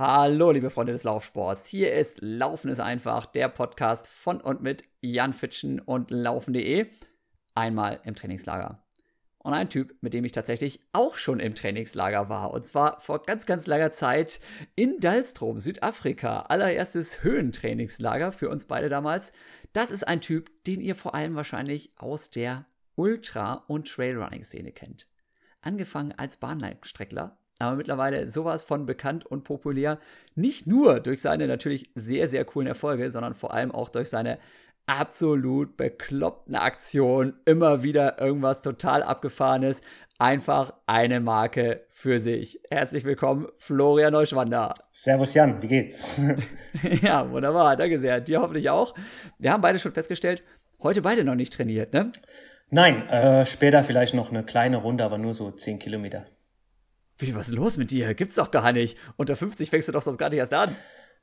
Hallo, liebe Freunde des Laufsports. Hier ist Laufen ist einfach, der Podcast von und mit Jan Fitschen und Laufen.de. Einmal im Trainingslager. Und ein Typ, mit dem ich tatsächlich auch schon im Trainingslager war. Und zwar vor ganz, ganz langer Zeit in Dalstrom, Südafrika. Allererstes Höhentrainingslager für uns beide damals. Das ist ein Typ, den ihr vor allem wahrscheinlich aus der Ultra- und Trailrunning-Szene kennt. Angefangen als Bahnleitstreckler aber mittlerweile sowas von bekannt und populär. Nicht nur durch seine natürlich sehr, sehr coolen Erfolge, sondern vor allem auch durch seine absolut bekloppten Aktionen. Immer wieder irgendwas total abgefahrenes. Einfach eine Marke für sich. Herzlich willkommen, Florian Neuschwander. Servus Jan, wie geht's? ja, wunderbar, danke sehr. Dir hoffentlich auch. Wir haben beide schon festgestellt, heute beide noch nicht trainiert, ne? Nein, äh, später vielleicht noch eine kleine Runde, aber nur so 10 Kilometer. Wie, was ist los mit dir? Gibt's doch gar nicht. Unter 50 fängst du doch sonst gar nicht erst an.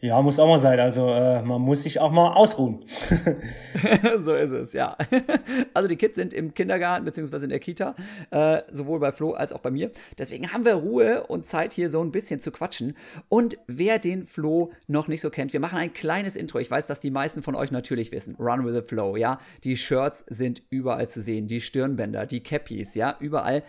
Ja, muss auch mal sein. Also äh, man muss sich auch mal ausruhen. so ist es, ja. Also die Kids sind im Kindergarten bzw. in der Kita, äh, sowohl bei Flo als auch bei mir. Deswegen haben wir Ruhe und Zeit hier so ein bisschen zu quatschen. Und wer den Flo noch nicht so kennt, wir machen ein kleines Intro. Ich weiß, dass die meisten von euch natürlich wissen. Run with the Flow, ja. Die Shirts sind überall zu sehen, die Stirnbänder, die Cappies, ja, überall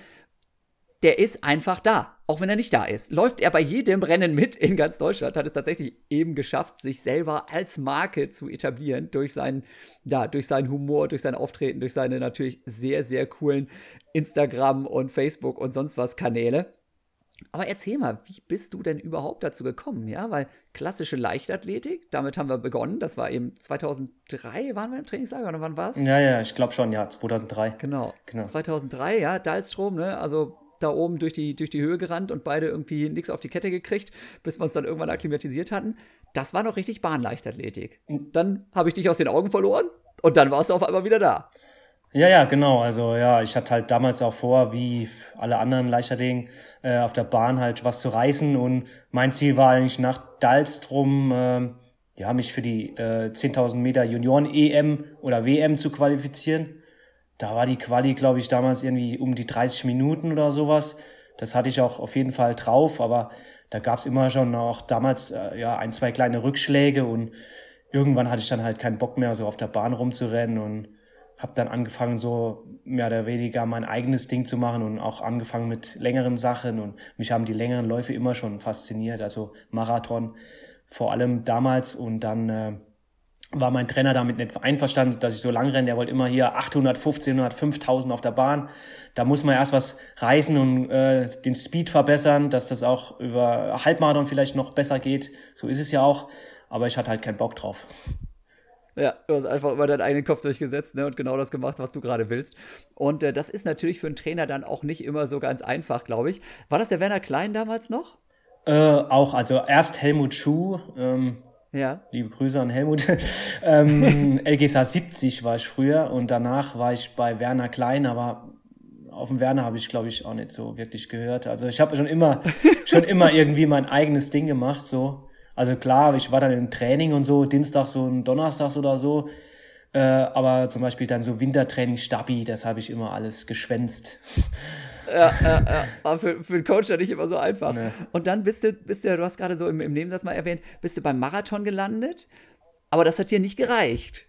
der ist einfach da, auch wenn er nicht da ist. Läuft er bei jedem Rennen mit in ganz Deutschland, hat es tatsächlich eben geschafft, sich selber als Marke zu etablieren durch seinen, ja, durch seinen Humor, durch sein Auftreten, durch seine natürlich sehr, sehr coolen Instagram und Facebook und sonst was Kanäle. Aber erzähl mal, wie bist du denn überhaupt dazu gekommen? Ja, weil klassische Leichtathletik, damit haben wir begonnen. Das war eben 2003, waren wir im Trainingslager oder wann war es? Ja, ja, ich glaube schon, ja, 2003. Genau. genau. 2003, ja, Dalstrom, ne? Also da oben durch die, durch die Höhe gerannt und beide irgendwie nichts auf die Kette gekriegt, bis wir uns dann irgendwann akklimatisiert hatten. Das war noch richtig Bahnleichtathletik. Dann habe ich dich aus den Augen verloren und dann warst du auf einmal wieder da. Ja, ja, genau. Also ja, ich hatte halt damals auch vor, wie alle anderen Leichtathleten, äh, auf der Bahn halt was zu reißen. Und mein Ziel war eigentlich nach Dalstrom, äh, ja, mich für die äh, 10.000 Meter Junioren-EM oder WM zu qualifizieren da war die Quali, glaube ich, damals irgendwie um die 30 Minuten oder sowas. Das hatte ich auch auf jeden Fall drauf, aber da gab es immer schon auch damals äh, ja ein, zwei kleine Rückschläge und irgendwann hatte ich dann halt keinen Bock mehr, so auf der Bahn rumzurennen und habe dann angefangen, so mehr oder weniger mein eigenes Ding zu machen und auch angefangen mit längeren Sachen und mich haben die längeren Läufe immer schon fasziniert, also Marathon vor allem damals und dann äh, war mein Trainer damit nicht einverstanden, dass ich so lang renne. Der wollte immer hier 800, 1500, 5000 auf der Bahn. Da muss man erst was reißen und äh, den Speed verbessern, dass das auch über Halbmarathon vielleicht noch besser geht. So ist es ja auch. Aber ich hatte halt keinen Bock drauf. Ja, du hast einfach immer deinen eigenen Kopf durchgesetzt ne, und genau das gemacht, was du gerade willst. Und äh, das ist natürlich für einen Trainer dann auch nicht immer so ganz einfach, glaube ich. War das der Werner Klein damals noch? Äh, auch, also erst Helmut Schuh, ähm, ja. Liebe Grüße an Helmut. ähm, LGSA 70 war ich früher und danach war ich bei Werner Klein, aber auf dem Werner habe ich, glaube ich, auch nicht so wirklich gehört. Also ich habe schon immer, schon immer irgendwie mein eigenes Ding gemacht, so. Also klar, ich war dann im Training und so, Dienstags und Donnerstags oder so. Äh, aber zum Beispiel dann so Wintertraining, Stabi, das habe ich immer alles geschwänzt ja, ja, ja. War für, für den Coach ja nicht immer so einfach. Nee. Und dann bist du, bist du, du hast gerade so im, im Nebensatz mal erwähnt, bist du beim Marathon gelandet, aber das hat dir nicht gereicht.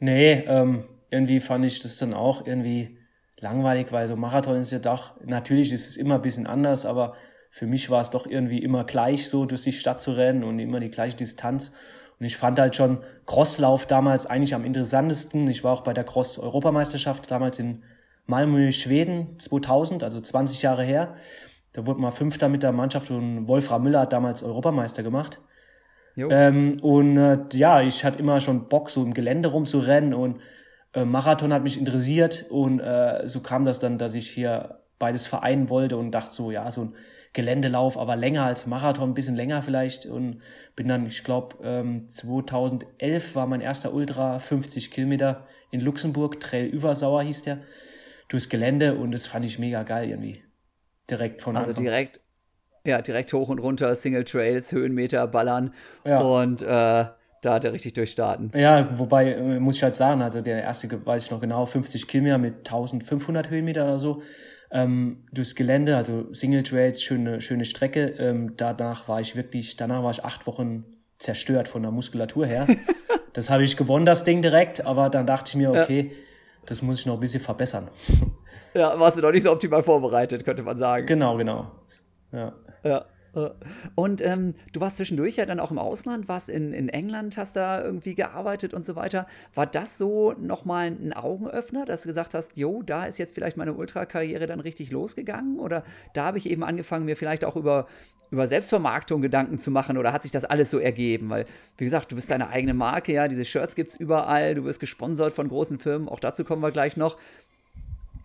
Nee, ähm, irgendwie fand ich das dann auch irgendwie langweilig, weil so Marathon ist ja doch, natürlich ist es immer ein bisschen anders, aber für mich war es doch irgendwie immer gleich, so durch die Stadt zu rennen und immer die gleiche Distanz. Und ich fand halt schon Crosslauf damals eigentlich am interessantesten. Ich war auch bei der Cross-Europameisterschaft damals in Malmö, Schweden 2000, also 20 Jahre her. Da wurde mal Fünfter mit der Mannschaft und Wolfram Müller hat damals Europameister gemacht. Ähm, und äh, ja, ich hatte immer schon Bock, so im Gelände rumzurennen und äh, Marathon hat mich interessiert und äh, so kam das dann, dass ich hier beides vereinen wollte und dachte so, ja, so ein Geländelauf, aber länger als Marathon, ein bisschen länger vielleicht und bin dann, ich glaube, ähm, 2011 war mein erster Ultra, 50 Kilometer in Luxemburg, Trail Übersauer hieß der durchs Gelände und das fand ich mega geil irgendwie. Direkt von Also Anfang. direkt, ja, direkt hoch und runter, Single Trails, Höhenmeter, Ballern ja. und äh, da hat er richtig durchstarten. Ja, wobei, äh, muss ich halt sagen, also der erste, weiß ich noch genau, 50 Kilometer mit 1500 Höhenmeter oder so. ähm, durchs Gelände, also Single Trails, schöne, schöne Strecke. Ähm, danach war ich wirklich, danach war ich acht Wochen zerstört von der Muskulatur her. das habe ich gewonnen, das Ding direkt, aber dann dachte ich mir, okay, ja. Das muss ich noch ein bisschen verbessern. Ja, warst du noch nicht so optimal vorbereitet, könnte man sagen. Genau, genau. Ja. Ja. Und ähm, du warst zwischendurch ja dann auch im Ausland, warst in, in England, hast da irgendwie gearbeitet und so weiter. War das so nochmal ein Augenöffner, dass du gesagt hast, jo, da ist jetzt vielleicht meine Ultrakarriere dann richtig losgegangen? Oder da habe ich eben angefangen, mir vielleicht auch über, über Selbstvermarktung Gedanken zu machen? Oder hat sich das alles so ergeben? Weil, wie gesagt, du bist deine eigene Marke, ja, diese Shirts gibt es überall, du wirst gesponsert von großen Firmen, auch dazu kommen wir gleich noch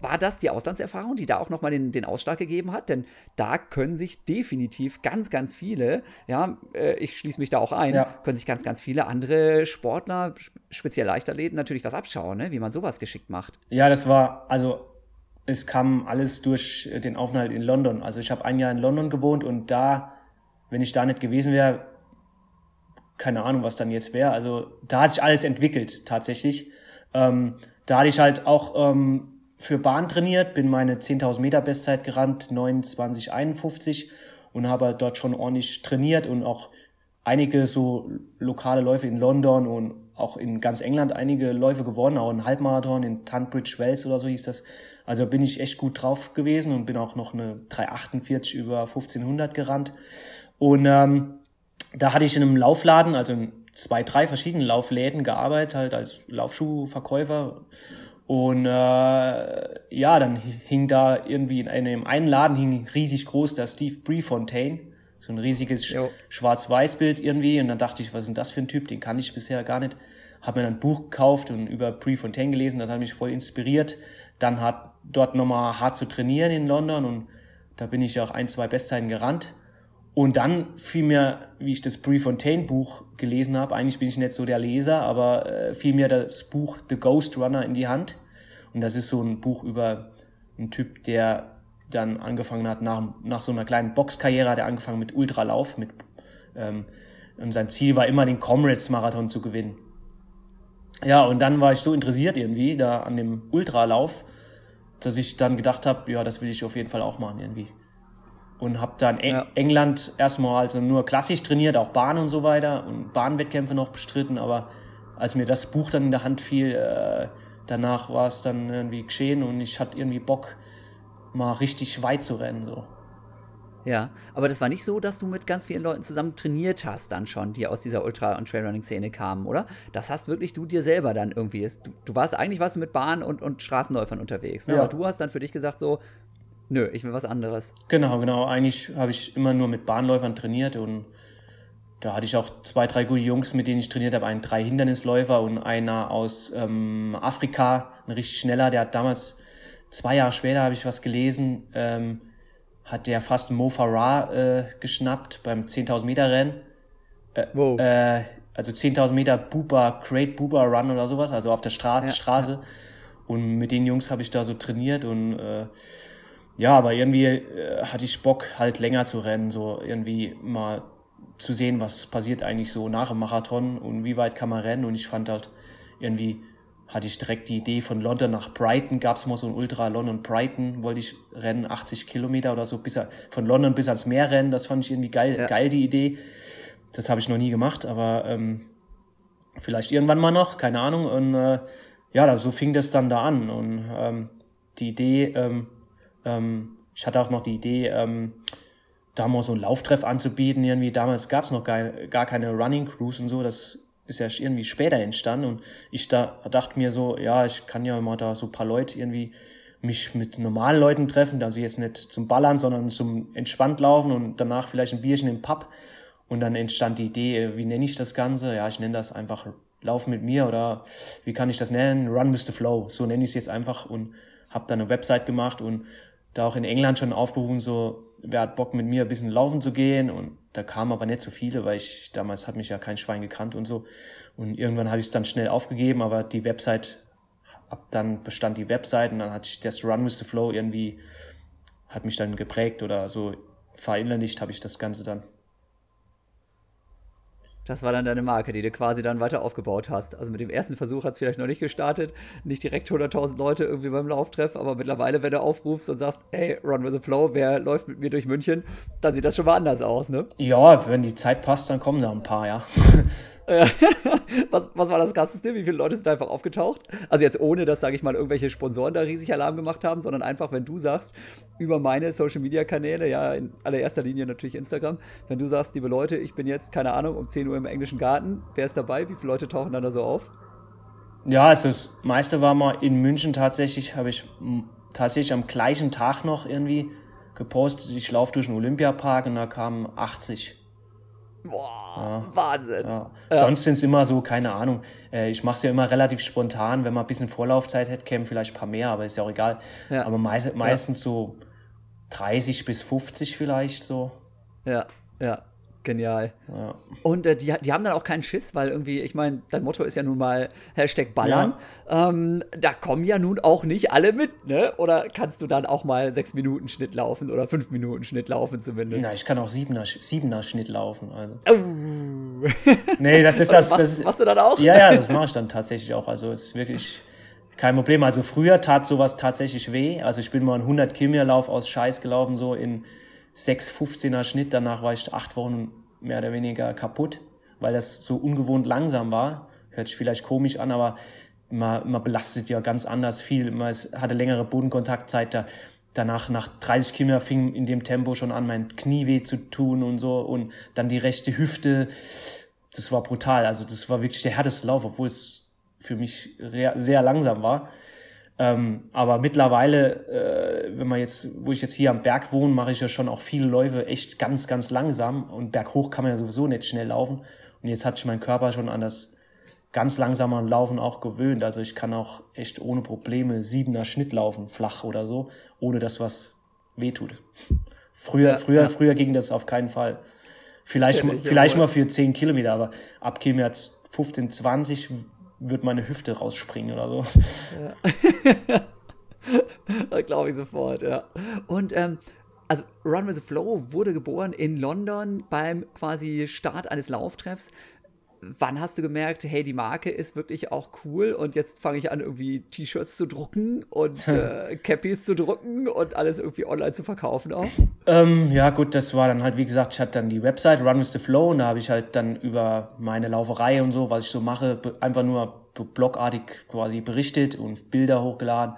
war das die Auslandserfahrung, die da auch nochmal den, den Ausschlag gegeben hat? Denn da können sich definitiv ganz, ganz viele, ja, äh, ich schließe mich da auch ein, ja. können sich ganz, ganz viele andere Sportler, speziell Leichtathleten, natürlich was abschauen, ne? wie man sowas geschickt macht. Ja, das war, also es kam alles durch den Aufenthalt in London. Also ich habe ein Jahr in London gewohnt und da, wenn ich da nicht gewesen wäre, keine Ahnung, was dann jetzt wäre. Also da hat sich alles entwickelt tatsächlich. Ähm, da hatte ich halt auch ähm, für Bahn trainiert, bin meine 10.000 Meter Bestzeit gerannt, 29,51 und habe dort schon ordentlich trainiert und auch einige so lokale Läufe in London und auch in ganz England einige Läufe gewonnen, auch ein Halbmarathon in Tunbridge Wells oder so hieß das. Also bin ich echt gut drauf gewesen und bin auch noch eine 348 über 1500 gerannt. Und ähm, da hatte ich in einem Laufladen, also in zwei, drei verschiedenen Laufläden gearbeitet, halt als Laufschuhverkäufer und äh, ja, dann hing da irgendwie in einem einen Laden hing riesig groß der Steve Prefontaine, so ein riesiges Schwarz-Weiß-Bild irgendwie. Und dann dachte ich, was ist denn das für ein Typ? Den kann ich bisher gar nicht. Habe mir dann ein Buch gekauft und über Prefontaine gelesen. Das hat mich voll inspiriert. Dann hat dort nochmal hart zu trainieren in London und da bin ich auch ein, zwei Bestzeiten gerannt. Und dann fiel mir, wie ich das Prefontaine Buch gelesen habe, eigentlich bin ich nicht so der Leser, aber äh, fiel mir das Buch The Ghost Runner in die Hand. Und das ist so ein Buch über einen Typ, der dann angefangen hat, nach, nach so einer kleinen Boxkarriere hat er angefangen mit Ultralauf, mit, ähm, und sein Ziel war immer, den Comrades-Marathon zu gewinnen. Ja, und dann war ich so interessiert irgendwie da an dem Ultralauf, dass ich dann gedacht habe, ja, das will ich auf jeden Fall auch machen irgendwie und habe dann Eng ja. England erstmal also nur klassisch trainiert, auch Bahn und so weiter und Bahnwettkämpfe noch bestritten, aber als mir das Buch dann in der Hand fiel, äh, danach war es dann irgendwie geschehen und ich hatte irgendwie Bock, mal richtig weit zu rennen so. Ja, aber das war nicht so, dass du mit ganz vielen Leuten zusammen trainiert hast dann schon, die aus dieser Ultra- und Trailrunning-Szene kamen, oder? Das hast wirklich du dir selber dann irgendwie. Du, du warst eigentlich warst du mit Bahn und, und Straßenläufern unterwegs, ne? ja. aber du hast dann für dich gesagt so, Nö, ich will was anderes. Genau, genau. Eigentlich habe ich immer nur mit Bahnläufern trainiert und da hatte ich auch zwei, drei gute Jungs, mit denen ich trainiert habe. Einen drei Hindernisläufer und einer aus ähm, Afrika, ein richtig schneller, der hat damals, zwei Jahre später habe ich was gelesen, ähm, hat der fast Mo Farah äh, geschnappt beim 10.000 Meter Rennen. Äh, wow. Äh, also 10.000 Meter Buba, Great Buba Run oder sowas, also auf der Stra ja, Straße. Ja. Und mit den Jungs habe ich da so trainiert und äh, ja, aber irgendwie äh, hatte ich Bock, halt länger zu rennen, so irgendwie mal zu sehen, was passiert eigentlich so nach dem Marathon und wie weit kann man rennen. Und ich fand halt irgendwie, hatte ich direkt die Idee von London nach Brighton, gab es mal so ein Ultra London Brighton, wollte ich rennen, 80 Kilometer oder so, bis von London bis ans Meer rennen. Das fand ich irgendwie geil, ja. geil die Idee. Das habe ich noch nie gemacht, aber ähm, vielleicht irgendwann mal noch, keine Ahnung. Und äh, ja, so fing das dann da an. Und ähm, die Idee, ähm, ähm, ich hatte auch noch die Idee, ähm, da mal so einen Lauftreff anzubieten. Irgendwie damals gab es noch gar, gar keine Running Crews und so. Das ist ja irgendwie später entstanden. Und ich da, dachte mir so, ja, ich kann ja mal da so ein paar Leute irgendwie mich mit normalen Leuten treffen, also jetzt nicht zum Ballern, sondern zum entspannt laufen und danach vielleicht ein Bierchen im Pub. Und dann entstand die Idee, äh, wie nenne ich das Ganze? Ja, ich nenne das einfach Lauf mit mir oder wie kann ich das nennen? Run with the Flow. So nenne ich es jetzt einfach und habe dann eine Website gemacht und da auch in England schon aufgerufen, so, wer hat Bock mit mir ein bisschen laufen zu gehen? Und da kamen aber nicht so viele, weil ich damals hat mich ja kein Schwein gekannt und so. Und irgendwann habe ich es dann schnell aufgegeben, aber die Website, ab dann bestand die Website und dann hat sich das Run with the Flow irgendwie, hat mich dann geprägt oder so. Verinnerlicht habe ich das Ganze dann. Das war dann deine Marke, die du quasi dann weiter aufgebaut hast. Also mit dem ersten Versuch hat es vielleicht noch nicht gestartet, nicht direkt 100.000 Leute irgendwie beim Lauftreff, aber mittlerweile, wenn du aufrufst und sagst, hey, run with the flow, wer läuft mit mir durch München, dann sieht das schon mal anders aus, ne? Ja, wenn die Zeit passt, dann kommen da ein paar, ja. was, was war das krasseste? Wie viele Leute sind einfach aufgetaucht? Also jetzt ohne, dass, sage ich mal, irgendwelche Sponsoren da riesig Alarm gemacht haben, sondern einfach, wenn du sagst, über meine Social-Media-Kanäle, ja, in allererster Linie natürlich Instagram, wenn du sagst, liebe Leute, ich bin jetzt, keine Ahnung, um 10 Uhr im englischen Garten, wer ist dabei? Wie viele Leute tauchen dann da so auf? Ja, also das meiste war mal in München tatsächlich, habe ich tatsächlich am gleichen Tag noch irgendwie gepostet, ich laufe durch den Olympiapark und da kamen 80 Boah, ja. Wahnsinn. Ja. Ja. Sonst sind es immer so, keine Ahnung. Äh, ich mache es ja immer relativ spontan. Wenn man ein bisschen Vorlaufzeit hätte, kämen vielleicht ein paar mehr, aber ist ja auch egal. Aber meist, meistens so 30 bis 50 vielleicht so. Ja, ja. Genial. Ja. Und äh, die, die haben dann auch keinen Schiss, weil irgendwie, ich meine, dein Motto ist ja nun mal Hashtag Ballern. Ja. Ähm, da kommen ja nun auch nicht alle mit, ne? Oder kannst du dann auch mal sechs Minuten Schnitt laufen oder fünf Minuten Schnitt laufen zumindest? Ja, ich kann auch siebener, siebener Schnitt laufen. Also. Oh. nee, das ist das. das machst, machst du dann auch? Ja, ja, das mache ich dann tatsächlich auch. Also es ist wirklich kein Problem. Also früher tat sowas tatsächlich weh. Also ich bin mal einen 100 Kilometer Lauf aus Scheiß gelaufen, so in 6,15er Schnitt. Danach war ich acht Wochen mehr oder weniger kaputt, weil das so ungewohnt langsam war. Hört sich vielleicht komisch an, aber man, man belastet ja ganz anders viel. Man hatte längere Bodenkontaktzeit. Da, danach, nach 30 Kilometer fing in dem Tempo schon an, mein Knie weh zu tun und so. Und dann die rechte Hüfte. Das war brutal. Also das war wirklich der härteste Lauf, obwohl es für mich sehr langsam war. Ähm, aber mittlerweile, äh, wenn man jetzt, wo ich jetzt hier am Berg wohne, mache ich ja schon auch viele Läufe echt ganz, ganz langsam. Und berghoch kann man ja sowieso nicht schnell laufen. Und jetzt hat sich mein Körper schon an das ganz langsame Laufen auch gewöhnt. Also ich kann auch echt ohne Probleme siebener Schnitt laufen, flach oder so, ohne dass was wehtut. Früher, ja, früher, ja. früher ging das auf keinen Fall. Vielleicht, vielleicht mal für 10 Kilometer, aber ab Kilometer 15, 20 wird meine Hüfte rausspringen oder so. Ja. Glaube ich sofort, ja. Und ähm, also Run with the Flow wurde geboren in London beim quasi Start eines Lauftreffs wann hast du gemerkt, hey, die Marke ist wirklich auch cool und jetzt fange ich an, irgendwie T-Shirts zu drucken und äh, Cappies zu drucken und alles irgendwie online zu verkaufen auch? Ähm, ja, gut, das war dann halt, wie gesagt, ich hatte dann die Website Run with the Flow und da habe ich halt dann über meine Lauferei und so, was ich so mache, einfach nur blogartig quasi berichtet und Bilder hochgeladen,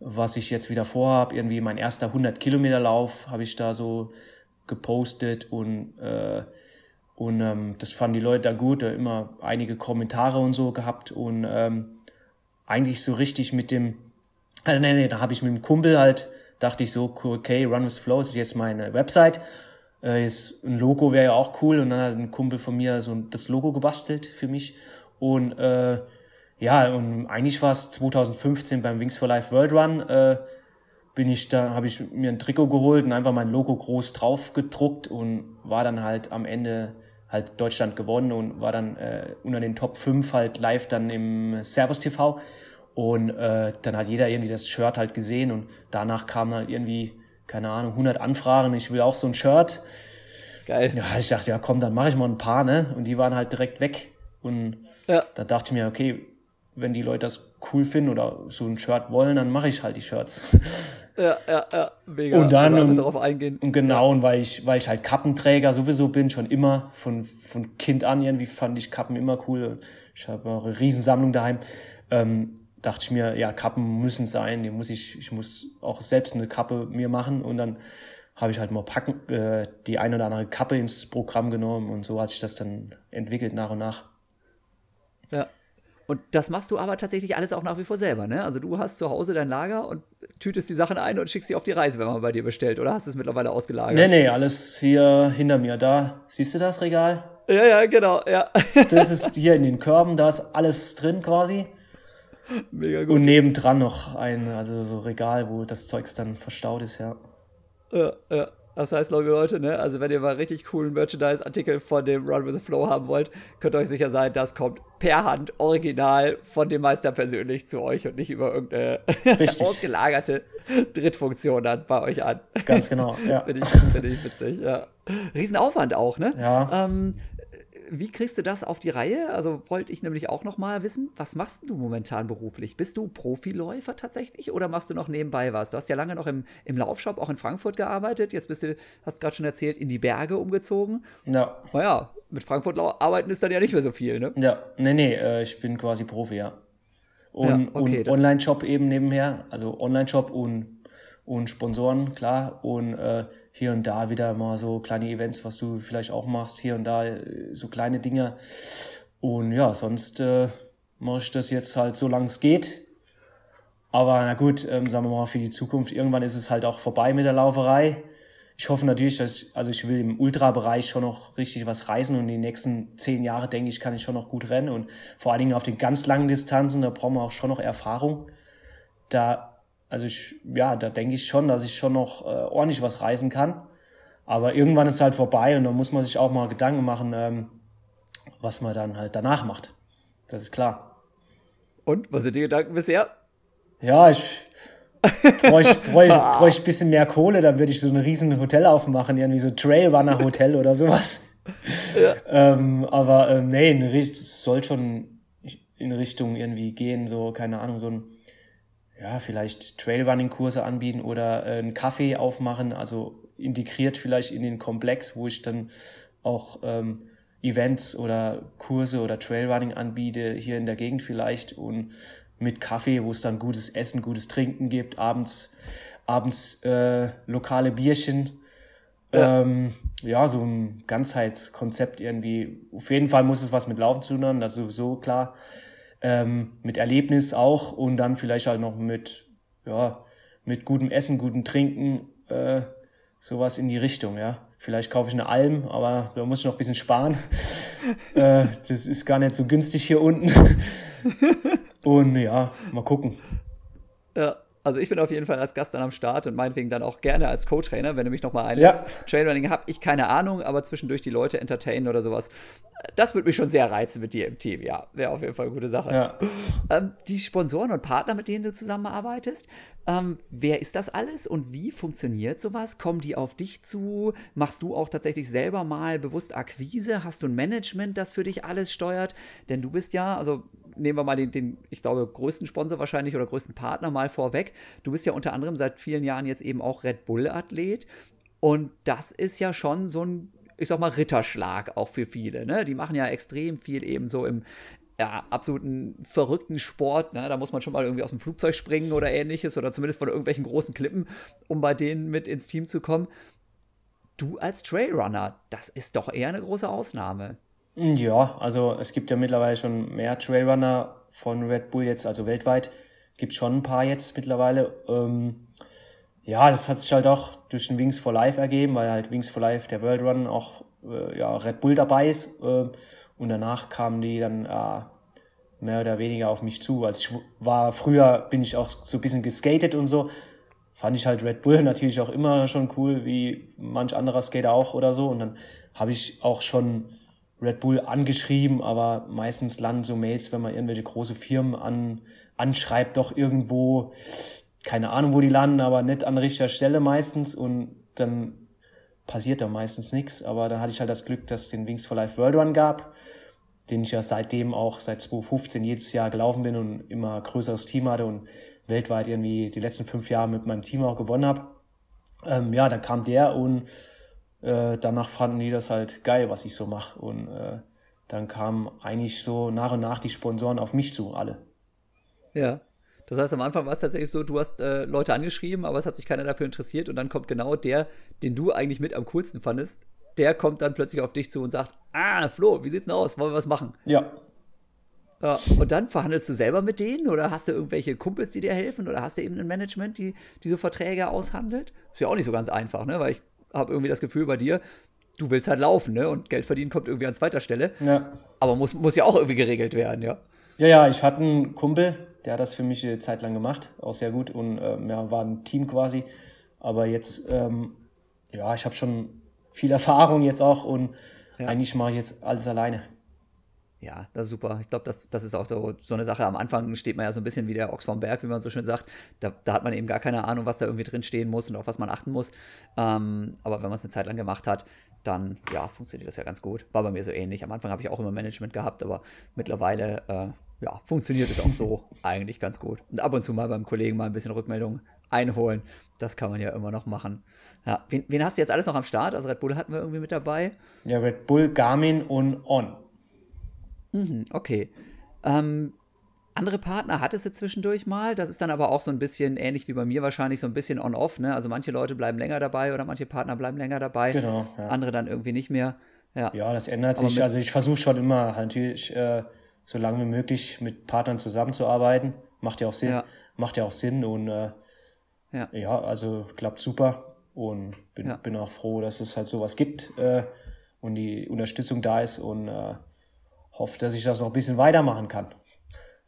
was ich jetzt wieder vorhab. Irgendwie mein erster 100 Kilometer Lauf habe ich da so gepostet und äh, und ähm, das fanden die Leute da gut, da immer einige Kommentare und so gehabt und ähm, eigentlich so richtig mit dem, also nee, nee, da habe ich mit dem Kumpel halt, dachte ich so, okay, Run with Flow ist jetzt meine Website. Äh, ist, ein Logo wäre ja auch cool und dann hat ein Kumpel von mir so das Logo gebastelt für mich. Und äh, ja, und eigentlich war es 2015 beim Wings for Life World Run, äh, bin ich da, habe ich mir ein Trikot geholt und einfach mein Logo groß drauf gedruckt und war dann halt am Ende halt Deutschland gewonnen und war dann äh, unter den Top 5 halt live dann im Servus TV. Und äh, dann hat jeder irgendwie das Shirt halt gesehen und danach kamen halt irgendwie, keine Ahnung, 100 Anfragen, ich will auch so ein Shirt. Geil. Ja, ich dachte, ja komm, dann mache ich mal ein paar, ne? Und die waren halt direkt weg. Und ja. da dachte ich mir, okay, wenn die Leute das cool finden oder so ein Shirt wollen, dann mache ich halt die Shirts. Ja, ja, ja, mega. Und dann also darauf eingehen. Und genau, ja. und weil ich, weil ich halt Kappenträger sowieso bin, schon immer von, von Kind an irgendwie fand ich Kappen immer cool. Ich habe auch eine Riesensammlung daheim. Ähm, dachte ich mir, ja, Kappen müssen sein. Die muss ich, ich muss auch selbst eine Kappe mir machen und dann habe ich halt mal packen, äh, die eine oder andere Kappe ins Programm genommen und so hat sich das dann entwickelt nach und nach. Ja. Und das machst du aber tatsächlich alles auch nach wie vor selber, ne? Also du hast zu Hause dein Lager und tütest die Sachen ein und schickst sie auf die Reise, wenn man bei dir bestellt, oder hast du es mittlerweile ausgelagert? Nee, nee, alles hier hinter mir. Da, siehst du das Regal? Ja, ja, genau, ja. Das ist hier in den Körben, da ist alles drin quasi. Mega gut. Und nebendran noch ein, also so Regal, wo das Zeugs dann verstaut ist, ja. Ja, ja. Das heißt, Leute, ne, also wenn ihr mal richtig coolen Merchandise-Artikel von dem Run with the Flow haben wollt, könnt ihr euch sicher sein, das kommt per Hand original von dem Meister persönlich zu euch und nicht über irgendeine ausgelagerte Drittfunktion dann bei euch an. Ganz genau, ja. Finde ich, find ich witzig, ja. Riesenaufwand auch, ne? Ja. Ähm, wie kriegst du das auf die Reihe? Also wollte ich nämlich auch noch mal wissen, was machst du momentan beruflich? Bist du Profiläufer tatsächlich oder machst du noch nebenbei was? Du hast ja lange noch im, im Laufshop auch in Frankfurt gearbeitet. Jetzt bist du, hast gerade schon erzählt, in die Berge umgezogen. Ja. Naja, mit Frankfurt arbeiten ist dann ja nicht mehr so viel, ne? Ja, nee, nee, äh, ich bin quasi Profi, ja. Und, ja, okay, und Online-Shop eben nebenher, also Online-Shop und, und Sponsoren, klar. Und äh, hier und da wieder mal so kleine Events, was du vielleicht auch machst, hier und da äh, so kleine Dinge. Und ja, sonst äh, mache ich das jetzt halt so lange es geht. Aber na gut, ähm, sagen wir mal für die Zukunft, irgendwann ist es halt auch vorbei mit der Lauferei. Ich hoffe natürlich, dass, also ich will im Ultrabereich schon noch richtig was reisen und die nächsten zehn Jahre, denke ich, kann ich schon noch gut rennen und vor allen Dingen auf den ganz langen Distanzen, da brauchen wir auch schon noch Erfahrung. Da also ich, ja, da denke ich schon, dass ich schon noch äh, ordentlich was reisen kann. Aber irgendwann ist es halt vorbei und dann muss man sich auch mal Gedanken machen, ähm, was man dann halt danach macht. Das ist klar. Und was sind die Gedanken bisher? Ja, ich bräuchte bräuch, bräuch ein bisschen mehr Kohle, dann würde ich so ein riesen Hotel aufmachen, irgendwie so Trailrunner Hotel oder sowas. Ja. Ähm, aber ähm, nee, es soll schon in Richtung irgendwie gehen, so, keine Ahnung, so ein ja, vielleicht Trailrunning-Kurse anbieten oder äh, einen Kaffee aufmachen, also integriert vielleicht in den Komplex, wo ich dann auch ähm, Events oder Kurse oder Trailrunning anbiete, hier in der Gegend vielleicht und mit Kaffee, wo es dann gutes Essen, gutes Trinken gibt, abends, abends äh, lokale Bierchen. Ja. Ähm, ja, so ein Ganzheitskonzept irgendwie. Auf jeden Fall muss es was mit Laufen zu tun, das ist sowieso klar ähm, mit Erlebnis auch und dann vielleicht halt noch mit, ja, mit gutem Essen, gutem Trinken, äh, sowas in die Richtung, ja. Vielleicht kaufe ich eine Alm, aber da muss ich noch ein bisschen sparen. äh, das ist gar nicht so günstig hier unten. und ja, mal gucken. Ja. Also ich bin auf jeden Fall als Gast dann am Start und meinetwegen dann auch gerne als Co-Trainer, wenn du mich nochmal einlädst. Ja. Trailrunning habe ich keine Ahnung, aber zwischendurch die Leute entertainen oder sowas. Das würde mich schon sehr reizen mit dir im Team, ja. Wäre auf jeden Fall eine gute Sache. Ja. Ähm, die Sponsoren und Partner, mit denen du zusammenarbeitest, ähm, wer ist das alles und wie funktioniert sowas? Kommen die auf dich zu? Machst du auch tatsächlich selber mal bewusst Akquise? Hast du ein Management, das für dich alles steuert? Denn du bist ja, also nehmen wir mal den, den, ich glaube, größten Sponsor wahrscheinlich oder größten Partner mal vorweg. Du bist ja unter anderem seit vielen Jahren jetzt eben auch Red Bull-Athlet. Und das ist ja schon so ein, ich sag mal, Ritterschlag auch für viele. Ne? Die machen ja extrem viel eben so im, ja, absoluten verrückten Sport. Ne? Da muss man schon mal irgendwie aus dem Flugzeug springen oder ähnliches oder zumindest von irgendwelchen großen Klippen, um bei denen mit ins Team zu kommen. Du als Trailrunner, das ist doch eher eine große Ausnahme. Ja, also es gibt ja mittlerweile schon mehr Trailrunner von Red Bull jetzt, also weltweit. Gibt schon ein paar jetzt mittlerweile. Ähm, ja, das hat sich halt auch durch den Wings for Life ergeben, weil halt Wings for Life, der World Run, auch äh, ja, Red Bull dabei ist. Äh, und danach kamen die dann äh, mehr oder weniger auf mich zu. Also ich war früher, bin ich auch so ein bisschen geskatet und so. Fand ich halt Red Bull natürlich auch immer schon cool, wie manch anderer Skater auch oder so. Und dann habe ich auch schon Red Bull angeschrieben, aber meistens landen so Mails, wenn man irgendwelche große Firmen an, anschreibt, doch irgendwo, keine Ahnung, wo die landen, aber nicht an richtiger Stelle meistens und dann passiert da meistens nichts. Aber dann hatte ich halt das Glück, dass es den Wings for Life World Run gab, den ich ja seitdem auch seit 2015 jedes Jahr gelaufen bin und immer größeres Team hatte und weltweit irgendwie die letzten fünf Jahre mit meinem Team auch gewonnen habe. Ähm, ja, dann kam der und äh, danach fanden die das halt geil, was ich so mache. Und äh, dann kamen eigentlich so nach und nach die Sponsoren auf mich zu, alle. Ja. Das heißt, am Anfang war es tatsächlich so, du hast äh, Leute angeschrieben, aber es hat sich keiner dafür interessiert und dann kommt genau der, den du eigentlich mit am coolsten fandest, der kommt dann plötzlich auf dich zu und sagt, ah, Flo, wie sieht's denn aus? Wollen wir was machen? Ja. ja. Und dann verhandelst du selber mit denen oder hast du irgendwelche Kumpels, die dir helfen oder hast du eben ein Management, die, die so Verträge aushandelt? Ist ja auch nicht so ganz einfach, ne? Weil ich habe irgendwie das Gefühl bei dir, du willst halt laufen, ne? Und Geld verdienen kommt irgendwie an zweiter Stelle. Ja. Aber muss, muss ja auch irgendwie geregelt werden, ja. Ja, ja, ich hatte einen Kumpel, der hat das für mich eine Zeit lang gemacht, auch sehr gut und ähm, ja, war ein Team quasi. Aber jetzt, ähm, ja, ich habe schon viel Erfahrung jetzt auch und ja. eigentlich mache ich jetzt alles alleine. Ja, das ist super. Ich glaube, das, das ist auch so, so eine Sache. Am Anfang steht man ja so ein bisschen wie der Ochs vom Berg, wie man so schön sagt. Da, da hat man eben gar keine Ahnung, was da irgendwie drin stehen muss und auf was man achten muss. Ähm, aber wenn man es eine Zeit lang gemacht hat, dann ja, funktioniert das ja ganz gut. War bei mir so ähnlich. Am Anfang habe ich auch immer Management gehabt, aber mittlerweile äh, ja, funktioniert es auch so eigentlich ganz gut. Und ab und zu mal beim Kollegen mal ein bisschen Rückmeldung einholen. Das kann man ja immer noch machen. Ja, wen, wen hast du jetzt alles noch am Start? Also Red Bull hatten wir irgendwie mit dabei. Ja, Red Bull, Garmin und On. Mhm, okay. Ähm, andere Partner hattest du zwischendurch mal. Das ist dann aber auch so ein bisschen ähnlich wie bei mir wahrscheinlich, so ein bisschen on-off. Ne? Also manche Leute bleiben länger dabei oder manche Partner bleiben länger dabei. Genau. Ja. Andere dann irgendwie nicht mehr. Ja, ja das ändert sich. Also ich versuche schon immer natürlich äh, so lange wie möglich mit Partnern zusammenzuarbeiten. Macht ja auch Sinn. Ja. Macht ja auch Sinn und äh, ja. ja, also klappt super und bin, bin auch froh, dass es halt sowas gibt äh, und die Unterstützung da ist und äh, hoffe, dass ich das noch ein bisschen weitermachen kann.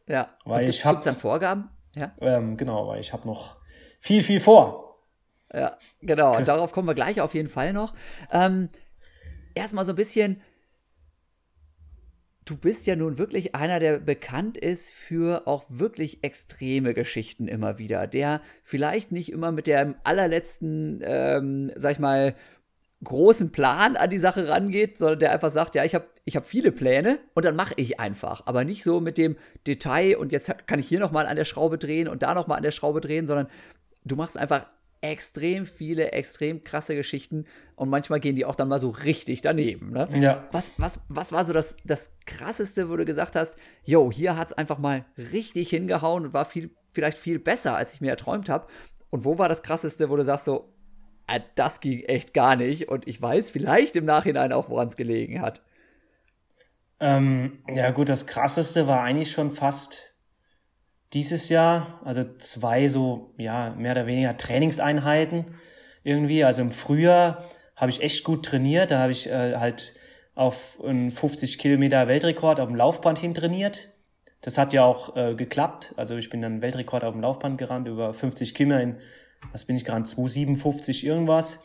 Ja. Weil und ich habe dann Vorgaben. Ja. Ähm, genau, weil ich habe noch viel, viel vor. Ja, genau. Und darauf kommen wir gleich auf jeden Fall noch. Ähm, erstmal so ein bisschen. Du bist ja nun wirklich einer, der bekannt ist für auch wirklich extreme Geschichten immer wieder, der vielleicht nicht immer mit der allerletzten, ähm, sag ich mal, großen Plan an die Sache rangeht, sondern der einfach sagt, ja, ich habe ich hab viele Pläne und dann mache ich einfach. Aber nicht so mit dem Detail und jetzt kann ich hier nochmal an der Schraube drehen und da nochmal an der Schraube drehen, sondern du machst einfach extrem viele, extrem krasse Geschichten und manchmal gehen die auch dann mal so richtig daneben. Ne? Ja. Was, was, was war so das, das Krasseste, wo du gesagt hast, yo, hier hat es einfach mal richtig hingehauen und war viel, vielleicht viel besser, als ich mir erträumt habe? Und wo war das Krasseste, wo du sagst so, das ging echt gar nicht. Und ich weiß vielleicht im Nachhinein auch, woran es gelegen hat. Ähm, ja, gut, das krasseste war eigentlich schon fast dieses Jahr. Also zwei so, ja, mehr oder weniger Trainingseinheiten irgendwie. Also im Frühjahr habe ich echt gut trainiert. Da habe ich äh, halt auf einen 50 Kilometer Weltrekord auf dem Laufband hin trainiert. Das hat ja auch äh, geklappt. Also ich bin dann Weltrekord auf dem Laufband gerannt, über 50 Kilometer in was bin ich gerade, 257 irgendwas.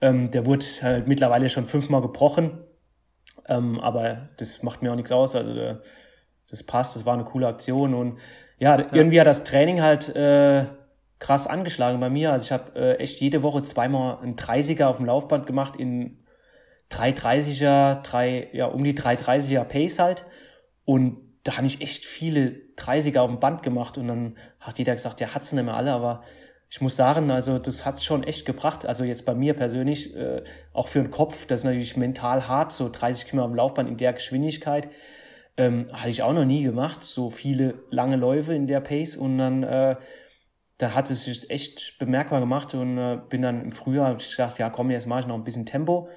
Ähm, der wurde halt mittlerweile schon fünfmal gebrochen. Ähm, aber das macht mir auch nichts aus. Also der, das passt, das war eine coole Aktion. Und ja, ja. irgendwie hat das Training halt äh, krass angeschlagen bei mir. Also ich habe äh, echt jede Woche zweimal einen 30er auf dem Laufband gemacht in 330er, drei, ja, um die 330er Pace halt. Und da habe ich echt viele 30er auf dem Band gemacht und dann hat jeder gesagt, ja, hat's nicht mehr alle, aber ich muss sagen, also das hat's schon echt gebracht. Also jetzt bei mir persönlich, äh, auch für den Kopf, das ist natürlich mental hart, so 30 Kilometer am Laufband in der Geschwindigkeit. Ähm, hatte ich auch noch nie gemacht, so viele lange Läufe in der Pace und dann äh, da hat es sich echt bemerkbar gemacht und äh, bin dann im Frühjahr ich gedacht, ja komm, jetzt mache ich noch ein bisschen Tempo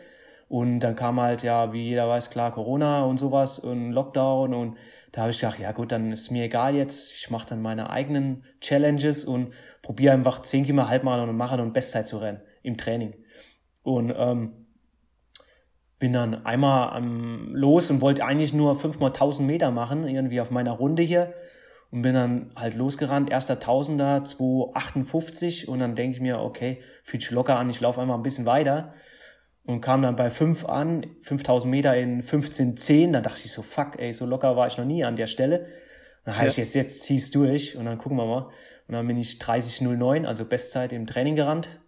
und dann kam halt ja, wie jeder weiß, klar Corona und sowas und Lockdown. Und da habe ich gedacht, ja gut, dann ist mir egal jetzt, ich mache dann meine eigenen Challenges und probiere einfach 10 Kilometer Halbmarathon und Marathon und Bestzeit zu rennen im Training. Und ähm, bin dann einmal ähm, los und wollte eigentlich nur 5 mal 1000 Meter machen, irgendwie auf meiner Runde hier. Und bin dann halt losgerannt, erster Tausender, 258 und dann denke ich mir, okay, fühlt sich locker an, ich laufe einmal ein bisschen weiter und kam dann bei 5 an, 5000 Meter in 15,10, dann dachte ich so, fuck, ey, so locker war ich noch nie an der Stelle. Dann heißt ja. jetzt, jetzt zieh's durch und dann gucken wir mal. Und dann bin ich 30,09, also Bestzeit im Training gerannt.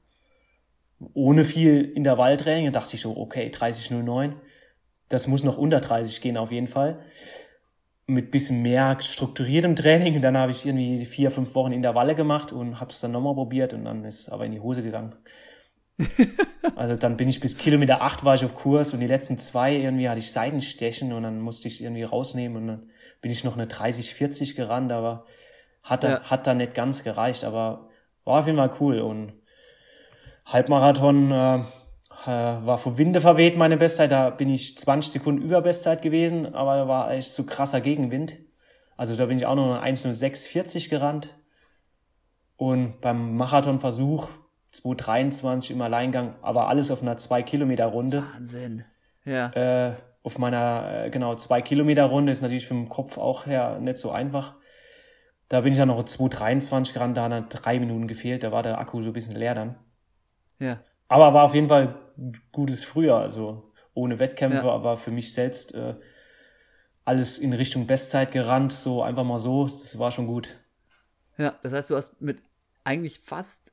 Ohne viel Intervalltraining. Dann dachte ich so, okay, 30,09. Das muss noch unter 30 gehen auf jeden Fall. Mit bisschen mehr strukturiertem Training. Und dann habe ich irgendwie vier, fünf Wochen Intervalle gemacht und habe es dann nochmal probiert und dann ist es aber in die Hose gegangen. also dann bin ich bis Kilometer 8 war ich auf Kurs und die letzten zwei irgendwie hatte ich Seitenstechen und dann musste ich irgendwie rausnehmen und dann bin ich noch eine 30, 40 gerannt, aber hat, ja. hat da nicht ganz gereicht, aber war auf jeden Fall cool. Und Halbmarathon äh, äh, war vor Winde verweht meine Bestzeit. Da bin ich 20 Sekunden über Bestzeit gewesen, aber da war echt so krasser Gegenwind. Also da bin ich auch noch eine 1.06.40 gerannt. Und beim Marathonversuch 2.23 im Alleingang, aber alles auf einer 2-Kilometer-Runde. Wahnsinn. Ja. Äh, auf meiner, äh, genau, 2-Kilometer-Runde ist natürlich den Kopf auch her nicht so einfach. Da bin ich dann noch 2,23 gerannt, da hat drei Minuten gefehlt, da war der Akku so ein bisschen leer dann. Ja. Aber war auf jeden Fall gutes Frühjahr, also ohne Wettkämpfe, ja. aber für mich selbst äh, alles in Richtung Bestzeit gerannt, so einfach mal so, das war schon gut. Ja, das heißt, du hast mit eigentlich fast,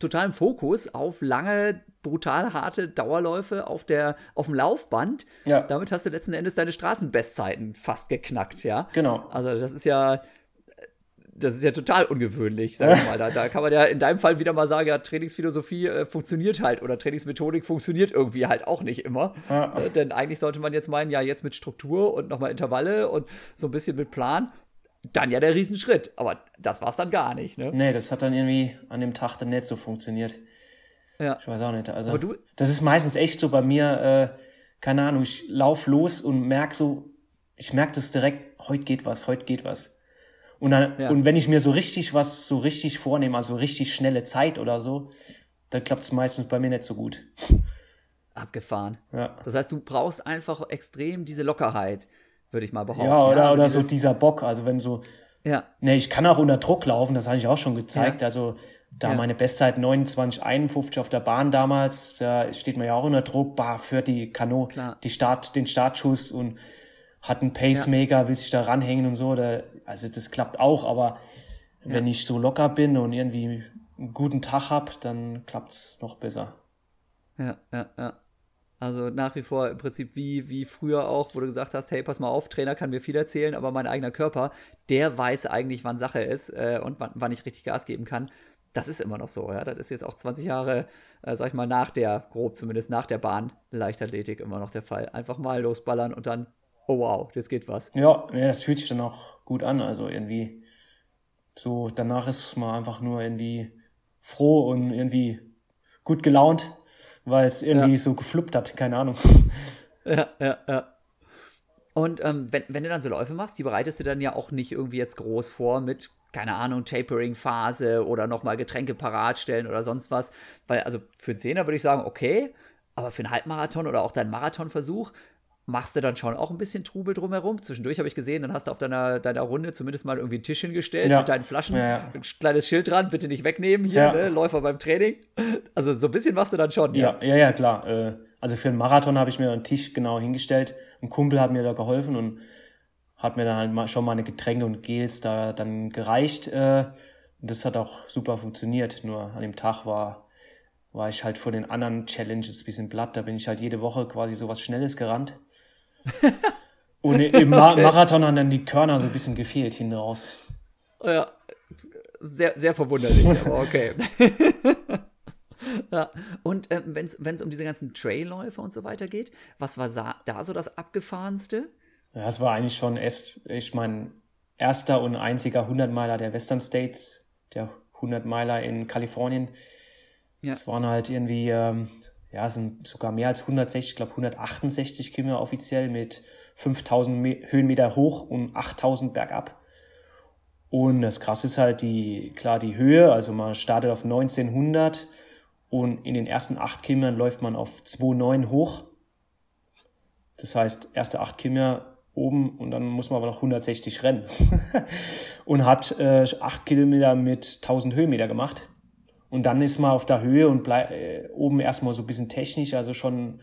totalen Fokus auf lange, brutal harte Dauerläufe auf, der, auf dem Laufband. Ja. Damit hast du letzten Endes deine Straßenbestzeiten fast geknackt, ja. Genau. Also das ist ja, das ist ja total ungewöhnlich, sag ich mal. Da, da, kann man ja in deinem Fall wieder mal sagen, ja, Trainingsphilosophie äh, funktioniert halt oder Trainingsmethodik funktioniert irgendwie halt auch nicht immer. Ja. Äh, denn eigentlich sollte man jetzt meinen, ja, jetzt mit Struktur und nochmal Intervalle und so ein bisschen mit Plan, dann ja der Riesenschritt. Aber das war es dann gar nicht, ne? Nee, das hat dann irgendwie an dem Tag dann nicht so funktioniert. Ja. Ich weiß auch nicht. Also, du, das ist meistens echt so bei mir, äh, keine Ahnung, ich lauf los und merk so, ich merke das direkt, heute geht was, heute geht was. Und, dann, ja. und wenn ich mir so richtig was so richtig vornehme, also richtig schnelle Zeit oder so, dann klappt es meistens bei mir nicht so gut. Abgefahren. Ja. Das heißt, du brauchst einfach extrem diese Lockerheit, würde ich mal behaupten. Ja, oder, ja, also oder so dieser Bock, also wenn so. Ja. Ne, ich kann auch unter Druck laufen, das habe ich auch schon gezeigt. Ja. Also da ja. meine Bestzeit 29,51 auf der Bahn damals, da steht man ja auch unter Druck, bah, führt die Kano, die Start, den Startschuss und hat einen Pacemaker, ja. will sich da ranhängen und so. Da, also das klappt auch, aber wenn ich so locker bin und irgendwie einen guten Tag hab, dann klappt's noch besser. Ja, ja, ja. Also nach wie vor im Prinzip wie, wie früher auch, wo du gesagt hast, hey, pass mal auf, Trainer kann mir viel erzählen, aber mein eigener Körper, der weiß eigentlich, wann Sache ist äh, und wann, wann ich richtig Gas geben kann. Das ist immer noch so, ja. Das ist jetzt auch 20 Jahre, äh, sag ich mal, nach der, grob zumindest nach der Bahn Leichtathletik immer noch der Fall. Einfach mal losballern und dann oh wow, jetzt geht was. Ja, ja, das fühlt sich dann auch gut an. Also irgendwie so, danach ist man einfach nur irgendwie froh und irgendwie gut gelaunt, weil es irgendwie ja. so gefluppt hat, keine Ahnung. Ja, ja, ja. Und ähm, wenn, wenn du dann so Läufe machst, die bereitest du dann ja auch nicht irgendwie jetzt groß vor mit, keine Ahnung, Tapering-Phase oder nochmal Getränke parat stellen oder sonst was. Weil, also für einen Zehner würde ich sagen, okay, aber für einen Halbmarathon oder auch deinen Marathonversuch machst du dann schon auch ein bisschen Trubel drumherum. Zwischendurch habe ich gesehen, dann hast du auf deiner, deiner Runde zumindest mal irgendwie einen Tisch hingestellt ja. mit deinen Flaschen, ja, ja. ein kleines Schild dran, bitte nicht wegnehmen hier, ne? Läufer beim Training. Also so ein bisschen machst du dann schon. Ja, ja, ja, klar. Äh, also für einen Marathon habe ich mir einen Tisch genau hingestellt. Ein Kumpel hat mir da geholfen und hat mir dann halt mal schon meine Getränke und Gels da dann gereicht. Äh, und das hat auch super funktioniert. Nur an dem Tag war war ich halt vor den anderen Challenges ein bisschen platt. Da bin ich halt jede Woche quasi so was Schnelles gerannt. Und im Ma okay. Marathon haben dann die Körner so ein bisschen gefehlt hinaus. Ja, sehr, sehr verwunderlich, aber okay. ja. Und äh, wenn es um diese ganzen Trailläufe und so weiter geht, was war da so das Abgefahrenste? Ja, es war eigentlich schon erst, ich mein erster und einziger 100-Meiler der Western States, der 100-Meiler in Kalifornien. Ja. Es waren halt irgendwie ähm, ja, sind sogar mehr als 160, ich glaube 168 Kilometer offiziell mit 5000 Höhenmeter hoch und 8000 bergab. Und das krasse ist halt die, klar, die Höhe, also man startet auf 1900 und in den ersten acht Kilometern läuft man auf 2,9 hoch. Das heißt, erste acht Kilometer oben und dann muss man aber noch 160 rennen. und hat äh, acht Kilometer mit 1000 Höhenmeter gemacht. Und dann ist man auf der Höhe und bleib, äh, oben erstmal so ein bisschen technisch, also schon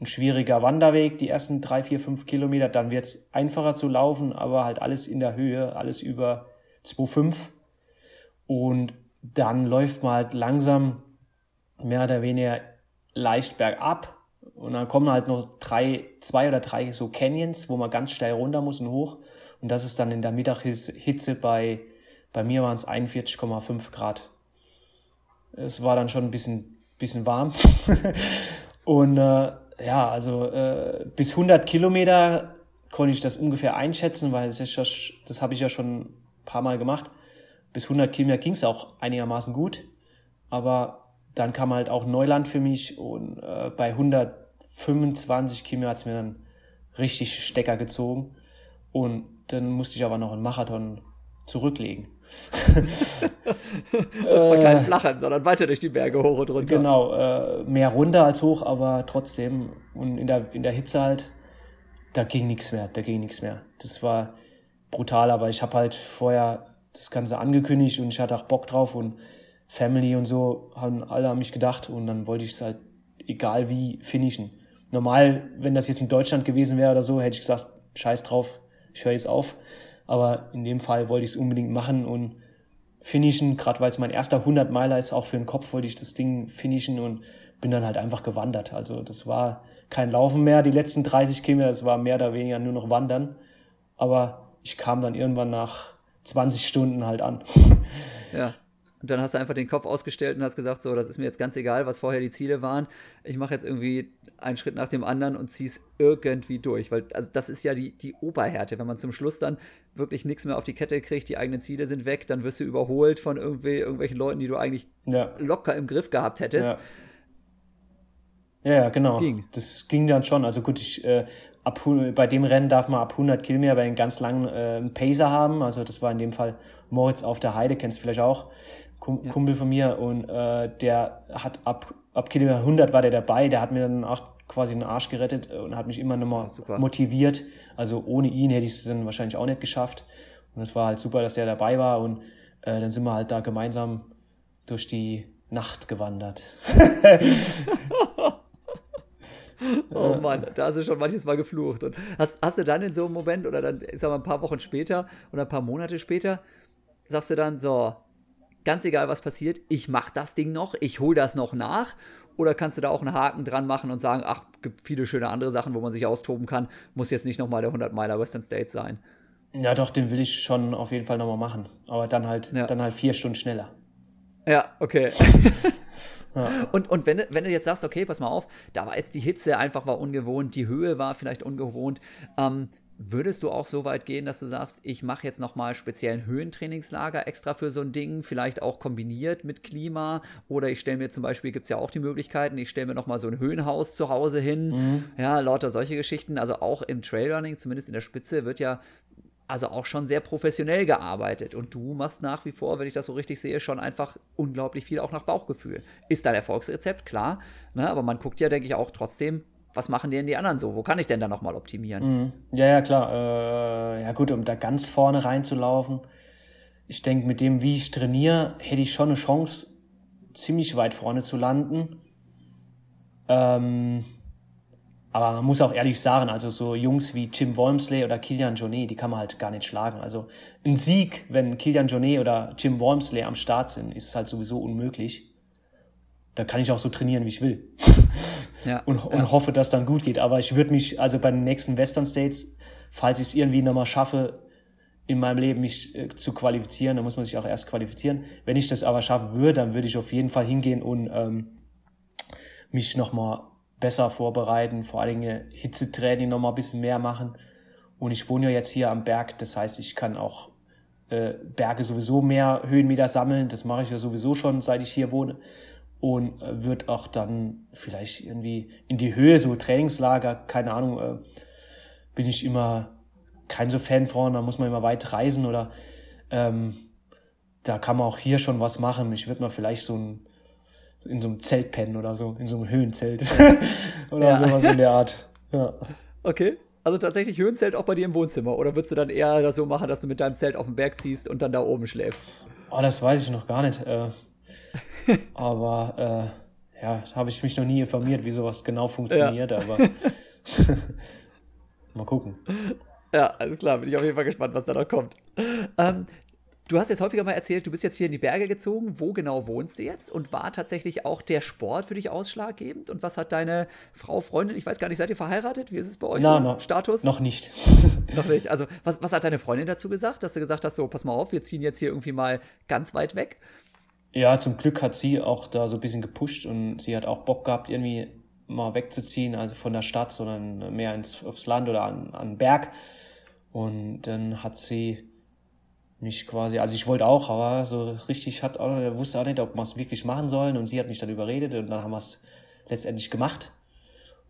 ein schwieriger Wanderweg, die ersten drei, vier, fünf Kilometer. Dann wird's einfacher zu laufen, aber halt alles in der Höhe, alles über 2,5. Und dann läuft man halt langsam mehr oder weniger leicht bergab. Und dann kommen halt noch drei, zwei oder drei so Canyons, wo man ganz steil runter muss und hoch. Und das ist dann in der Mittagshitze bei, bei mir waren es 41,5 Grad. Es war dann schon ein bisschen, bisschen warm. und äh, ja, also äh, bis 100 Kilometer konnte ich das ungefähr einschätzen, weil das, ist ja, das habe ich ja schon ein paar Mal gemacht. Bis 100 Kilometer ging es auch einigermaßen gut, aber dann kam halt auch Neuland für mich und äh, bei 125 Kilometer hat es mir dann richtig Stecker gezogen und dann musste ich aber noch einen Marathon zurücklegen. und zwar kein Flachern, sondern weiter durch die Berge hoch und runter. Genau, äh, mehr runter als hoch, aber trotzdem. Und in der, in der Hitze halt, da ging nichts mehr, da ging nichts mehr. Das war brutal, aber ich habe halt vorher das Ganze angekündigt und ich hatte auch Bock drauf und Family und so haben alle an mich gedacht und dann wollte ich es halt egal wie finishen. Normal, wenn das jetzt in Deutschland gewesen wäre oder so, hätte ich gesagt, scheiß drauf, ich höre jetzt auf. Aber in dem Fall wollte ich es unbedingt machen und finishen, gerade weil es mein erster 100 Meiler ist, auch für den Kopf wollte ich das Ding finishen und bin dann halt einfach gewandert. Also das war kein Laufen mehr, die letzten 30 Kilometer, das war mehr oder weniger nur noch Wandern. Aber ich kam dann irgendwann nach 20 Stunden halt an. Ja. Und dann hast du einfach den Kopf ausgestellt und hast gesagt, so, das ist mir jetzt ganz egal, was vorher die Ziele waren. Ich mache jetzt irgendwie einen Schritt nach dem anderen und ziehe es irgendwie durch. Weil also das ist ja die, die Oberhärte. Wenn man zum Schluss dann wirklich nichts mehr auf die Kette kriegt, die eigenen Ziele sind weg, dann wirst du überholt von irgendwie, irgendwelchen Leuten, die du eigentlich ja. locker im Griff gehabt hättest. Ja. Ja, genau. Ging. Das ging dann schon. Also gut, ich, äh, ab, bei dem Rennen darf man ab 100 Kilometer bei einem ganz langen äh, Pacer haben. Also das war in dem Fall Moritz auf der Heide, kennst du vielleicht auch. Kumpel von mir und äh, der hat ab, ab Kilometer 100 war der dabei, der hat mir dann auch quasi den Arsch gerettet und hat mich immer nochmal ja, motiviert. Also ohne ihn hätte ich es dann wahrscheinlich auch nicht geschafft. Und es war halt super, dass der dabei war und äh, dann sind wir halt da gemeinsam durch die Nacht gewandert. oh Mann, da hast du schon manches Mal geflucht. Und hast, hast du dann in so einem Moment oder dann, ich sag mal, ein paar Wochen später oder ein paar Monate später, sagst du dann so, ganz egal was passiert, ich mach das Ding noch, ich hol das noch nach? Oder kannst du da auch einen Haken dran machen und sagen, ach, gibt viele schöne andere Sachen, wo man sich austoben kann, muss jetzt nicht nochmal der 100 Meiler Western States sein? Ja, doch, den will ich schon auf jeden Fall nochmal machen. Aber dann halt, ja. dann halt vier Stunden schneller. Ja, okay. ja. Und, und wenn, wenn du jetzt sagst, okay, pass mal auf, da war jetzt die Hitze einfach war ungewohnt, die Höhe war vielleicht ungewohnt, ähm, Würdest du auch so weit gehen, dass du sagst, ich mache jetzt nochmal speziellen Höhentrainingslager extra für so ein Ding, vielleicht auch kombiniert mit Klima? Oder ich stelle mir zum Beispiel, gibt es ja auch die Möglichkeiten, ich stelle mir nochmal so ein Höhenhaus zu Hause hin. Mhm. Ja, lauter solche Geschichten. Also auch im Trailrunning, zumindest in der Spitze, wird ja also auch schon sehr professionell gearbeitet. Und du machst nach wie vor, wenn ich das so richtig sehe, schon einfach unglaublich viel auch nach Bauchgefühl. Ist dein Erfolgsrezept, klar. Ne? Aber man guckt ja, denke ich, auch trotzdem, was machen denn die anderen so? Wo kann ich denn da nochmal optimieren? Mhm. Ja, ja, klar. Äh, ja, gut, um da ganz vorne reinzulaufen. Ich denke, mit dem, wie ich trainiere, hätte ich schon eine Chance, ziemlich weit vorne zu landen. Ähm, aber man muss auch ehrlich sagen, also so Jungs wie Jim Wormsley oder Kilian Jornet, die kann man halt gar nicht schlagen. Also ein Sieg, wenn Kilian Jornet oder Jim Wormsley am Start sind, ist halt sowieso unmöglich. Da kann ich auch so trainieren, wie ich will. ja, und, und ja. hoffe, dass dann gut geht. Aber ich würde mich, also bei den nächsten Western States, falls ich es irgendwie nochmal schaffe, in meinem Leben mich äh, zu qualifizieren, dann muss man sich auch erst qualifizieren. Wenn ich das aber schaffen würde, dann würde ich auf jeden Fall hingehen und ähm, mich nochmal besser vorbereiten, vor allen Dingen Hitzetraining nochmal ein bisschen mehr machen. Und ich wohne ja jetzt hier am Berg, das heißt, ich kann auch äh, Berge sowieso mehr Höhenmeter sammeln. Das mache ich ja sowieso schon, seit ich hier wohne und äh, wird auch dann vielleicht irgendwie in die Höhe, so Trainingslager, keine Ahnung, äh, bin ich immer kein so Fan von, da muss man immer weit reisen oder ähm, da kann man auch hier schon was machen. Ich würde mal vielleicht so ein, in so einem Zelt pennen oder so, in so einem Höhenzelt oder ja. sowas in der Art. Ja. Okay. Also tatsächlich Höhenzelt auch bei dir im Wohnzimmer oder würdest du dann eher das so machen, dass du mit deinem Zelt auf den Berg ziehst und dann da oben schläfst? Oh, das weiß ich noch gar nicht. Äh, aber äh, ja, habe ich mich noch nie informiert, wie sowas genau funktioniert, ja. aber mal gucken. Ja, alles klar, bin ich auf jeden Fall gespannt, was da noch kommt. Ähm, du hast jetzt häufiger mal erzählt, du bist jetzt hier in die Berge gezogen. Wo genau wohnst du jetzt? Und war tatsächlich auch der Sport für dich ausschlaggebend? Und was hat deine Frau, Freundin, ich weiß gar nicht, seid ihr verheiratet? Wie ist es bei euch no, so? No, Status? Noch nicht. noch nicht. Also, was, was hat deine Freundin dazu gesagt? Dass du gesagt hast, so, pass mal auf, wir ziehen jetzt hier irgendwie mal ganz weit weg? Ja, zum Glück hat sie auch da so ein bisschen gepusht und sie hat auch Bock gehabt, irgendwie mal wegzuziehen, also von der Stadt, sondern mehr ins, aufs Land oder an, an den Berg. Und dann hat sie mich quasi, also ich wollte auch, aber so richtig hat wusste auch nicht, ob wir es wirklich machen sollen. Und sie hat mich dann überredet und dann haben wir es letztendlich gemacht.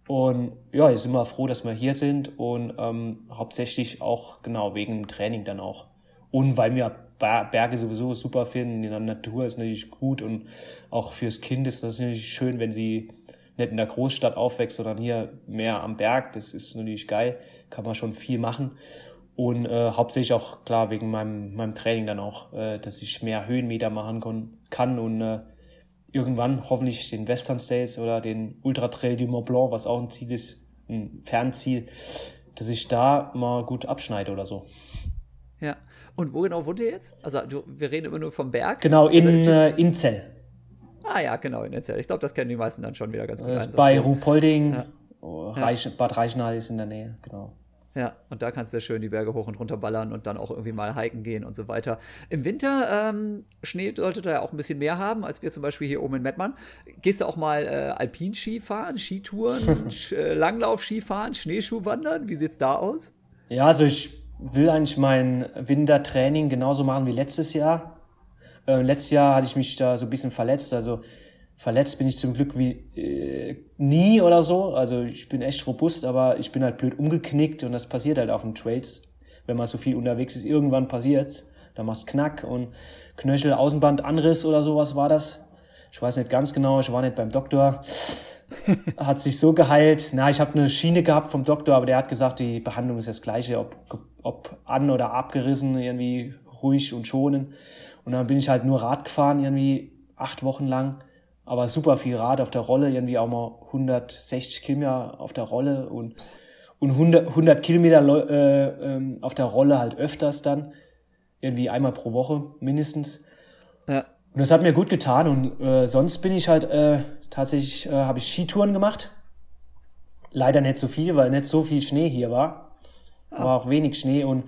Und ja, ich bin immer froh, dass wir hier sind und ähm, hauptsächlich auch genau wegen dem Training dann auch. Und weil wir Berge sowieso super finden, in der Natur ist natürlich gut und auch fürs Kind ist das natürlich schön, wenn sie nicht in der Großstadt aufwächst, sondern hier mehr am Berg. Das ist natürlich geil, kann man schon viel machen. Und äh, hauptsächlich auch klar wegen meinem, meinem Training dann auch, äh, dass ich mehr Höhenmeter machen kann und äh, irgendwann hoffentlich den Western States oder den Ultra Trail du Mont Blanc, was auch ein Ziel ist, ein Fernziel, dass ich da mal gut abschneide oder so. Ja. Und wo genau wohnt ihr jetzt? Also du, wir reden immer nur vom Berg. Genau, in äh, Inzell. Ah ja, genau, in Inzell. Ich glaube, das kennen die meisten dann schon wieder ganz gut. Das ist bei Ruhpolding, ja. oh, Reich, Bad Reichenhall ist in der Nähe, genau. Ja, und da kannst du schön die Berge hoch und runter ballern und dann auch irgendwie mal hiken gehen und so weiter. Im Winter, ähm, Schnee sollte da ja auch ein bisschen mehr haben, als wir zum Beispiel hier oben in Mettmann. Gehst du auch mal äh, Alpinski fahren, Skitouren, Sch äh, Langlauf-Ski fahren, Schneeschuh wandern? Wie sieht's da aus? Ja, also ich will eigentlich mein Wintertraining genauso machen wie letztes Jahr. Äh, letztes Jahr hatte ich mich da so ein bisschen verletzt, also verletzt bin ich zum Glück wie äh, nie oder so. Also ich bin echt robust, aber ich bin halt blöd umgeknickt und das passiert halt auf den Trails, wenn man so viel unterwegs ist. Irgendwann passiert's, da machst Knack und Knöchel, Außenband, Anriss oder sowas war das. Ich weiß nicht ganz genau, ich war nicht beim Doktor. hat sich so geheilt. Na, ich habe eine Schiene gehabt vom Doktor, aber der hat gesagt, die Behandlung ist das gleiche, ob, ob an oder abgerissen, irgendwie ruhig und schonen. Und dann bin ich halt nur Rad gefahren, irgendwie acht Wochen lang aber super viel Rad auf der Rolle, irgendwie auch mal 160 Kilometer auf der Rolle und, und 100, 100 Kilometer äh, ähm, auf der Rolle halt öfters dann, irgendwie einmal pro Woche mindestens. Ja. Und das hat mir gut getan und äh, sonst bin ich halt äh, tatsächlich, äh, habe ich Skitouren gemacht. Leider nicht so viel, weil nicht so viel Schnee hier war. Ah. War auch wenig Schnee und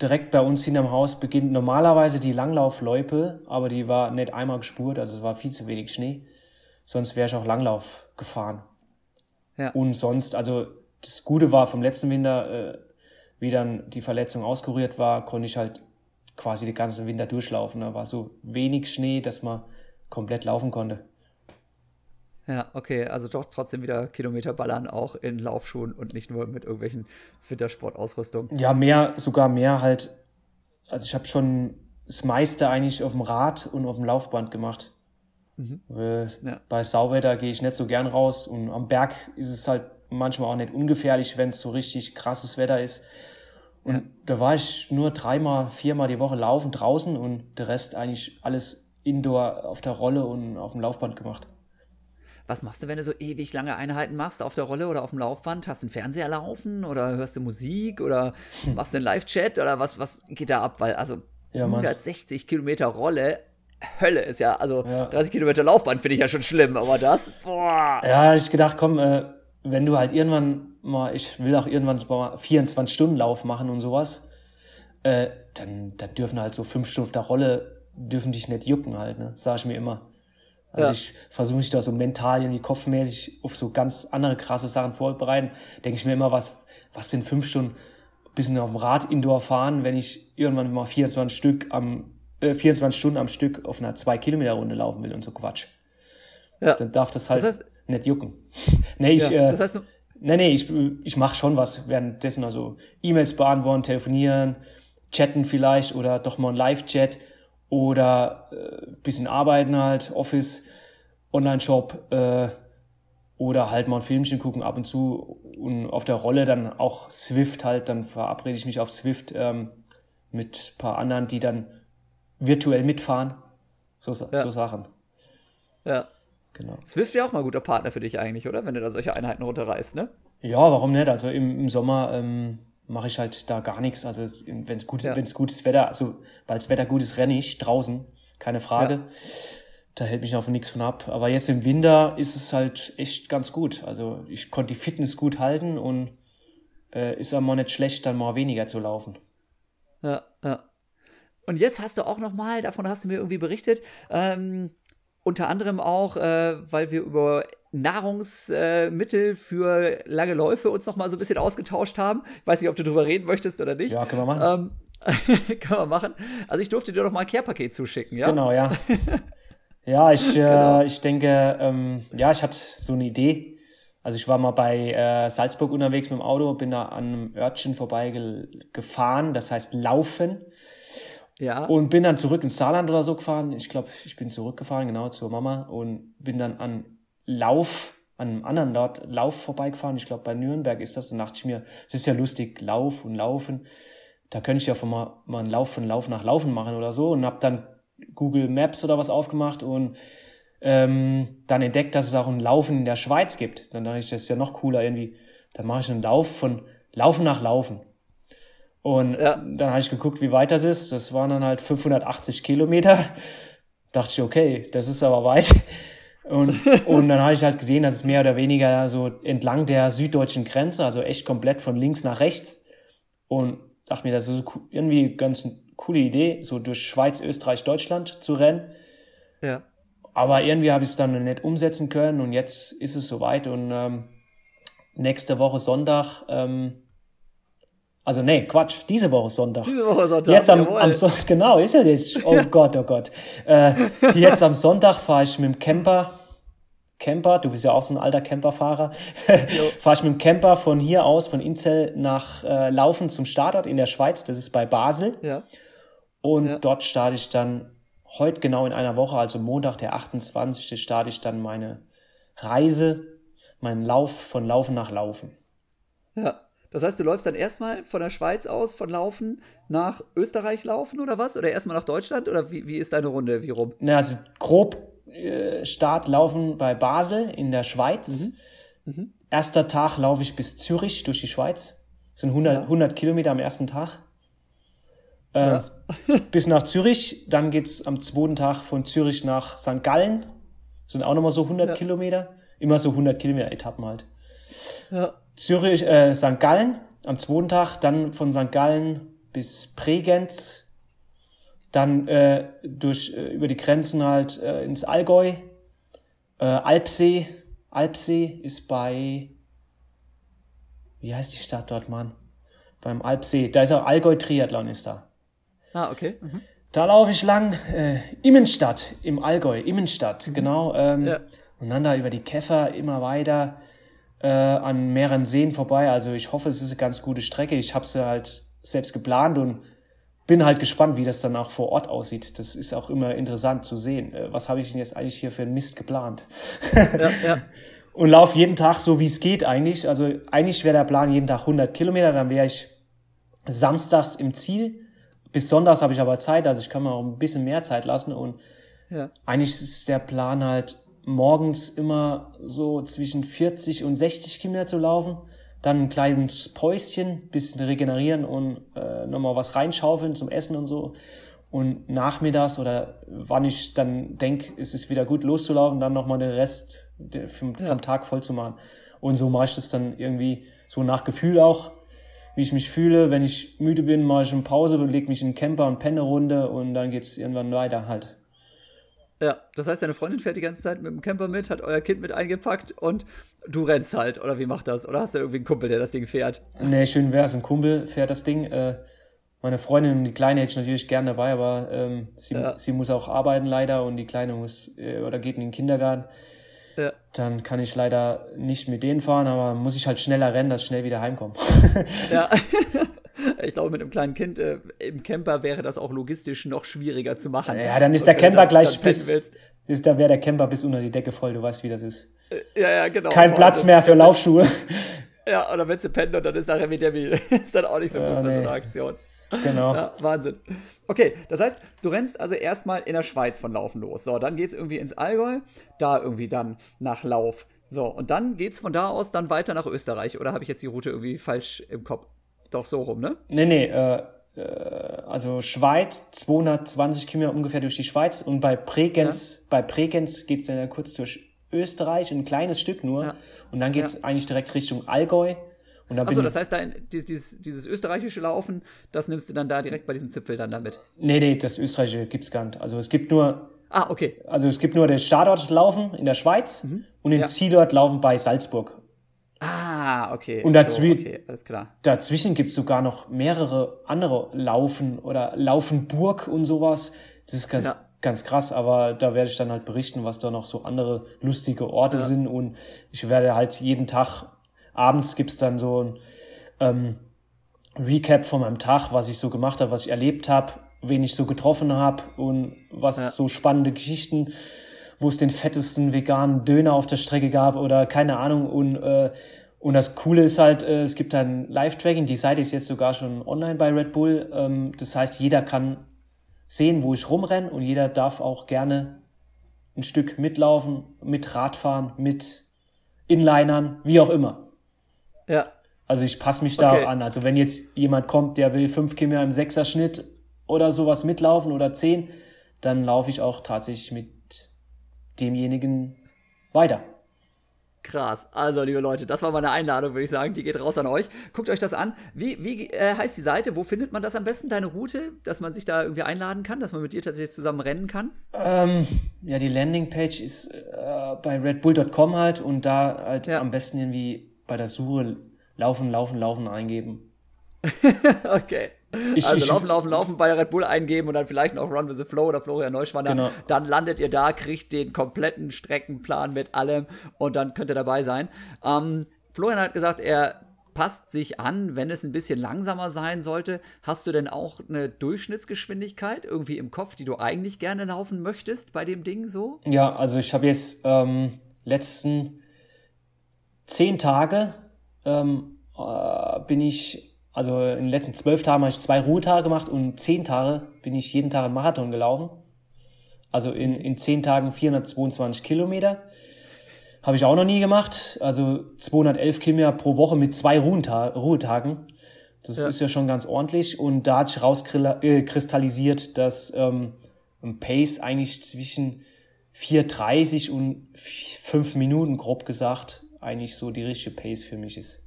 direkt bei uns hinterm Haus beginnt normalerweise die Langlaufloipe, aber die war nicht einmal gespurt, also es war viel zu wenig Schnee. Sonst wäre ich auch Langlauf gefahren. Ja. Und sonst, also das Gute war vom letzten Winter, äh, wie dann die Verletzung auskuriert war, konnte ich halt quasi den ganzen Winter durchlaufen. Da war so wenig Schnee, dass man komplett laufen konnte. Ja, okay, also doch trotzdem wieder Kilometer ballern, auch in Laufschuhen und nicht nur mit irgendwelchen Wintersportausrüstung. Ja, mehr, sogar mehr halt. Also ich habe schon das meiste eigentlich auf dem Rad und auf dem Laufband gemacht. Mhm. Ja. Bei Sauwetter gehe ich nicht so gern raus und am Berg ist es halt manchmal auch nicht ungefährlich, wenn es so richtig krasses Wetter ist. Und ja. da war ich nur dreimal, viermal die Woche laufen draußen und der Rest eigentlich alles indoor auf der Rolle und auf dem Laufband gemacht. Was machst du, wenn du so ewig lange Einheiten machst auf der Rolle oder auf dem Laufband? Hast du einen Fernseher laufen oder hörst du Musik oder hm. machst du einen Live-Chat oder was, was geht da ab? Weil also ja, 160 Kilometer Rolle, Hölle ist ja, also ja. 30 Kilometer Laufband finde ich ja schon schlimm, aber das, boah. Ja, ich gedacht, komm, äh, wenn du halt irgendwann mal, ich will auch irgendwann mal 24 Stunden Lauf machen und sowas, äh, dann, dann dürfen halt so fünf Stunden auf der Rolle, dürfen dich nicht jucken halt, ne? Sag ich mir immer. Also ja. ich versuche mich da so mental irgendwie kopfmäßig auf so ganz andere krasse Sachen vorbereiten. Denke ich mir immer, was, was sind fünf Stunden bisschen auf dem Rad Indoor fahren, wenn ich irgendwann mal 24 Stück am, äh, 24 Stunden am Stück auf einer 2 Kilometer Runde laufen will und so Quatsch. Ja. Dann darf das halt das heißt, nicht jucken. nee, ich, ja, das heißt, äh, nee, nee, ich, ich mache schon was währenddessen, also E-Mails beantworten, telefonieren, chatten vielleicht oder doch mal ein Live-Chat oder äh, bisschen arbeiten halt, Office, Online-Shop äh, oder halt mal ein Filmchen gucken ab und zu und auf der Rolle dann auch Swift halt, dann verabrede ich mich auf Swift ähm, mit paar anderen, die dann virtuell mitfahren. So, ja. so Sachen. Ja. Genau. Swift wäre auch mal ein guter Partner für dich eigentlich, oder? Wenn du da solche Einheiten runterreißt, ne? Ja, warum nicht? Also im, im Sommer ähm, mache ich halt da gar nichts. Also wenn es gut, ja. wenn's gutes Wetter, also weil das Wetter gut ist, renne ich draußen, keine Frage. Ja. Da hält mich auch nichts von ab. Aber jetzt im Winter ist es halt echt ganz gut. Also ich konnte die Fitness gut halten und äh, ist aber nicht schlecht, dann mal weniger zu laufen. Ja, ja. Und jetzt hast du auch noch mal, davon hast du mir irgendwie berichtet, ähm, unter anderem auch, äh, weil wir über Nahrungsmittel für lange Läufe uns noch mal so ein bisschen ausgetauscht haben. Ich weiß nicht, ob du darüber reden möchtest oder nicht. Ja, können wir machen. Ähm, kann man machen. Also ich durfte dir doch mal ein Care-Paket zuschicken, ja? Genau, ja. ja, ich, äh, genau. ich denke, ähm, ja, ich hatte so eine Idee. Also ich war mal bei äh, Salzburg unterwegs mit dem Auto, bin da an einem Örtchen vorbeigefahren, das heißt Laufen. Ja. Und bin dann zurück ins Saarland oder so gefahren. Ich glaube, ich bin zurückgefahren, genau, zur Mama und bin dann an Lauf, an einem anderen Ort Lauf vorbeigefahren. Ich glaube, bei Nürnberg ist das. Dann dachte ich mir, es ist ja lustig, Lauf und Laufen. Da könnte ich ja von mal, mal einen Lauf von Lauf nach Laufen machen oder so und habe dann Google Maps oder was aufgemacht und ähm, dann entdeckt, dass es auch ein Laufen in der Schweiz gibt. Dann dachte ich, das ist ja noch cooler irgendwie. Dann mache ich einen Lauf von Laufen nach Laufen. Und ja. dann habe ich geguckt, wie weit das ist. Das waren dann halt 580 Kilometer. Dachte ich, okay, das ist aber weit. Und, und dann habe ich halt gesehen, dass es mehr oder weniger so entlang der süddeutschen Grenze, also echt komplett von links nach rechts. Und dachte mir, das ist irgendwie ganz eine coole Idee, so durch Schweiz, Österreich, Deutschland zu rennen. Ja. Aber irgendwie habe ich es dann nicht umsetzen können und jetzt ist es soweit und ähm, nächste Woche Sonntag ähm, also nee, Quatsch, diese Woche Sonntag. Diese Woche Sonntag. Jetzt am, am so genau, ist ja nicht. Oh Gott, oh Gott. Äh, jetzt am Sonntag fahre ich mit dem Camper. Camper, du bist ja auch so ein alter Camperfahrer. fahre ich mit dem Camper von hier aus, von Inzell nach äh, Laufen zum Startort in der Schweiz. Das ist bei Basel. Ja. Und ja. dort starte ich dann heute genau in einer Woche, also Montag, der 28. starte ich dann meine Reise, meinen Lauf von Laufen nach Laufen. Ja. Das heißt, du läufst dann erstmal von der Schweiz aus, von Laufen nach Österreich laufen oder was? Oder erstmal nach Deutschland? Oder wie, wie ist deine Runde? Wie rum? Na, also grob äh, Start laufen bei Basel in der Schweiz. Mhm. Mhm. Erster Tag laufe ich bis Zürich durch die Schweiz. Das sind 100, ja. 100 Kilometer am ersten Tag. Äh, ja. bis nach Zürich. Dann geht es am zweiten Tag von Zürich nach St. Gallen. Das sind auch nochmal so 100 ja. Kilometer. Immer so 100 Kilometer Etappen halt. Ja. Zürich, äh, St. Gallen am zweiten Tag, dann von St. Gallen bis Bregenz, dann äh, durch äh, über die Grenzen halt äh, ins Allgäu, äh, Alpsee. Alpsee ist bei wie heißt die Stadt dort, Mann? Beim Alpsee. Da ist auch Allgäu Triathlon ist da. Ah, okay. Mhm. Da laufe ich lang. Äh, Immenstadt im Allgäu, Immenstadt, mhm. genau. Ähm, ja. Und dann da über die Käfer immer weiter äh, an mehreren Seen vorbei. Also ich hoffe, es ist eine ganz gute Strecke. Ich habe sie halt selbst geplant und bin halt gespannt, wie das dann auch vor Ort aussieht. Das ist auch immer interessant zu sehen. Äh, was habe ich denn jetzt eigentlich hier für einen Mist geplant? Ja, ja. und laufe jeden Tag so, wie es geht eigentlich. Also eigentlich wäre der Plan jeden Tag 100 Kilometer, dann wäre ich samstags im Ziel. Bis sonntags habe ich aber Zeit, also ich kann mir auch ein bisschen mehr Zeit lassen und ja. eigentlich ist der Plan halt morgens immer so zwischen 40 und 60 Kilometer zu laufen, dann ein kleines Päuschen, bisschen regenerieren und äh, nochmal was reinschaufeln zum Essen und so. Und nachmittags oder wann ich dann denke, es ist wieder gut loszulaufen, dann nochmal den Rest vom, vom Tag voll zu machen. Und so mache ich das dann irgendwie so nach Gefühl auch, wie ich mich fühle. Wenn ich müde bin, mache ich eine Pause, lege mich in den Camper und penne Runde und dann geht's irgendwann weiter halt. Ja, das heißt, deine Freundin fährt die ganze Zeit mit dem Camper mit, hat euer Kind mit eingepackt und du rennst halt, oder wie macht das? Oder hast du irgendwie einen Kumpel, der das Ding fährt? Nee, schön wär's, ein Kumpel fährt das Ding. Äh, meine Freundin und die Kleine hätte ich natürlich gerne dabei, aber ähm, sie, ja. sie muss auch arbeiten leider und die Kleine muss äh, oder geht in den Kindergarten. Ja. Dann kann ich leider nicht mit denen fahren, aber muss ich halt schneller rennen, dass ich schnell wieder heimkomme. ja. Ich glaube, mit einem kleinen Kind äh, im Camper wäre das auch logistisch noch schwieriger zu machen. Ja, dann ist der Camper dann, gleich dann bis, ist, da wäre der Camper bis unter die Decke voll, du weißt, wie das ist. Äh, ja, ja, genau. Kein Platz mehr für Laufschuhe. Ja, oder wenn sie pennen und dann ist nachher wieder wie, ist dann auch nicht so gut ja, bei nee. so einer Aktion. Genau. Ja, Wahnsinn. Okay, das heißt, du rennst also erstmal in der Schweiz von Laufen los. So, dann geht es irgendwie ins Allgäu, da irgendwie dann nach Lauf. So, und dann geht es von da aus dann weiter nach Österreich. Oder habe ich jetzt die Route irgendwie falsch im Kopf? Doch so rum, ne? Nee, nee, äh, äh also Schweiz, 220 Kilometer ungefähr durch die Schweiz und bei Bregenz, ja. bei Bregenz geht es dann kurz durch Österreich, ein kleines Stück nur. Ja. Und dann geht es ja. eigentlich direkt Richtung Allgäu. Achso, das heißt, da dieses, dieses, österreichische Laufen, das nimmst du dann da direkt bei diesem Zipfel dann damit? Nee, nee, das österreichische gibt es gar nicht. Also es gibt nur. Ah, okay. Also es gibt nur den Startort Laufen in der Schweiz mhm. und den. Zielort Laufen bei Salzburg. Ah, okay. Und dazwi so, okay, alles klar. dazwischen gibt es sogar noch mehrere andere Laufen oder Laufenburg und sowas. Das ist ganz, ja. ganz krass, aber da werde ich dann halt berichten, was da noch so andere lustige Orte ja. sind. Und ich werde halt jeden Tag, abends gibt es dann so ein ähm, Recap von meinem Tag, was ich so gemacht habe, was ich erlebt habe, wen ich so getroffen habe und was ja. so spannende Geschichten wo es den fettesten veganen Döner auf der Strecke gab oder keine Ahnung. Und, äh, und das Coole ist halt, äh, es gibt ein Live-Tracking. Die Seite ist jetzt sogar schon online bei Red Bull. Ähm, das heißt, jeder kann sehen, wo ich rumrenne und jeder darf auch gerne ein Stück mitlaufen, mit Radfahren, mit Inlinern, wie auch immer. Ja, Also ich passe mich da okay. auch an. Also wenn jetzt jemand kommt, der will fünf Kilometer im Sechserschnitt oder sowas mitlaufen oder zehn, dann laufe ich auch tatsächlich mit demjenigen weiter. Krass. Also, liebe Leute, das war meine Einladung, würde ich sagen. Die geht raus an euch. Guckt euch das an. Wie, wie äh, heißt die Seite? Wo findet man das am besten, deine Route? Dass man sich da irgendwie einladen kann, dass man mit dir tatsächlich zusammen rennen kann? Ähm, ja, die Landingpage ist äh, bei redbull.com halt und da halt ja. am besten irgendwie bei der Suche laufen, laufen, laufen eingeben. okay. Ich, also ich, laufen, laufen, laufen bei Red Bull eingeben und dann vielleicht noch Run with the Flow oder Florian Neuschwander. Genau. Dann landet ihr da, kriegt den kompletten Streckenplan mit allem und dann könnt ihr dabei sein. Ähm, Florian hat gesagt, er passt sich an, wenn es ein bisschen langsamer sein sollte. Hast du denn auch eine Durchschnittsgeschwindigkeit irgendwie im Kopf, die du eigentlich gerne laufen möchtest bei dem Ding so? Ja, also ich habe jetzt ähm, letzten zehn Tage ähm, äh, bin ich also in den letzten zwölf Tagen habe ich zwei Ruhetage gemacht und zehn Tage bin ich jeden Tag einen Marathon gelaufen. Also in, in zehn Tagen 422 Kilometer. Habe ich auch noch nie gemacht. Also 211 Kilometer pro Woche mit zwei Ruhetagen. Das ja. ist ja schon ganz ordentlich. Und da hat sich rauskristallisiert, dass ähm, ein Pace eigentlich zwischen 4,30 und 5 Minuten, grob gesagt, eigentlich so die richtige Pace für mich ist.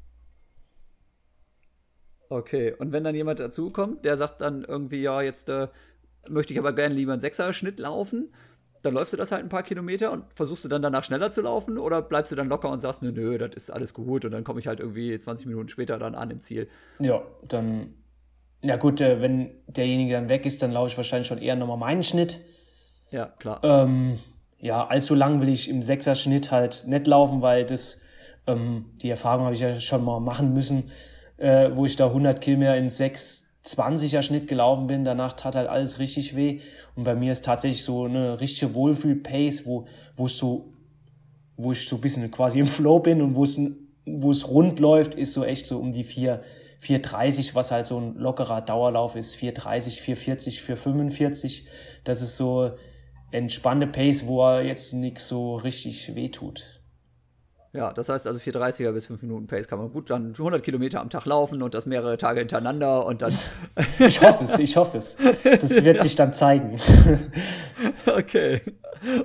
Okay, und wenn dann jemand dazukommt, der sagt dann irgendwie, ja, jetzt äh, möchte ich aber gerne lieber einen Sechser-Schnitt laufen, dann läufst du das halt ein paar Kilometer und versuchst du dann danach schneller zu laufen oder bleibst du dann locker und sagst, nö, nö, das ist alles gut und dann komme ich halt irgendwie 20 Minuten später dann an im Ziel. Ja, dann, ja gut, äh, wenn derjenige dann weg ist, dann laufe ich wahrscheinlich schon eher nochmal meinen Schnitt. Ja, klar. Ähm, ja, allzu lang will ich im Sechser-Schnitt halt nicht laufen, weil das, ähm, die Erfahrung habe ich ja schon mal machen müssen äh, wo ich da 100 Kilometer in 6,20er Schnitt gelaufen bin. Danach tat halt alles richtig weh. Und bei mir ist tatsächlich so eine richtige Wohlfühl-Pace, wo, wo ich so, wo ich so ein bisschen quasi im Flow bin und wo es, wo es rund läuft, ist so echt so um die 4, 4,30, was halt so ein lockerer Dauerlauf ist. 4,30, 4,40, 4,45. Das ist so entspannte Pace, wo er jetzt nichts so richtig weh tut. Ja, das heißt also 430er bis 5 Minuten Pace kann man gut dann 100 Kilometer am Tag laufen und das mehrere Tage hintereinander und dann. ich hoffe es, ich hoffe es. Das wird sich dann zeigen. okay.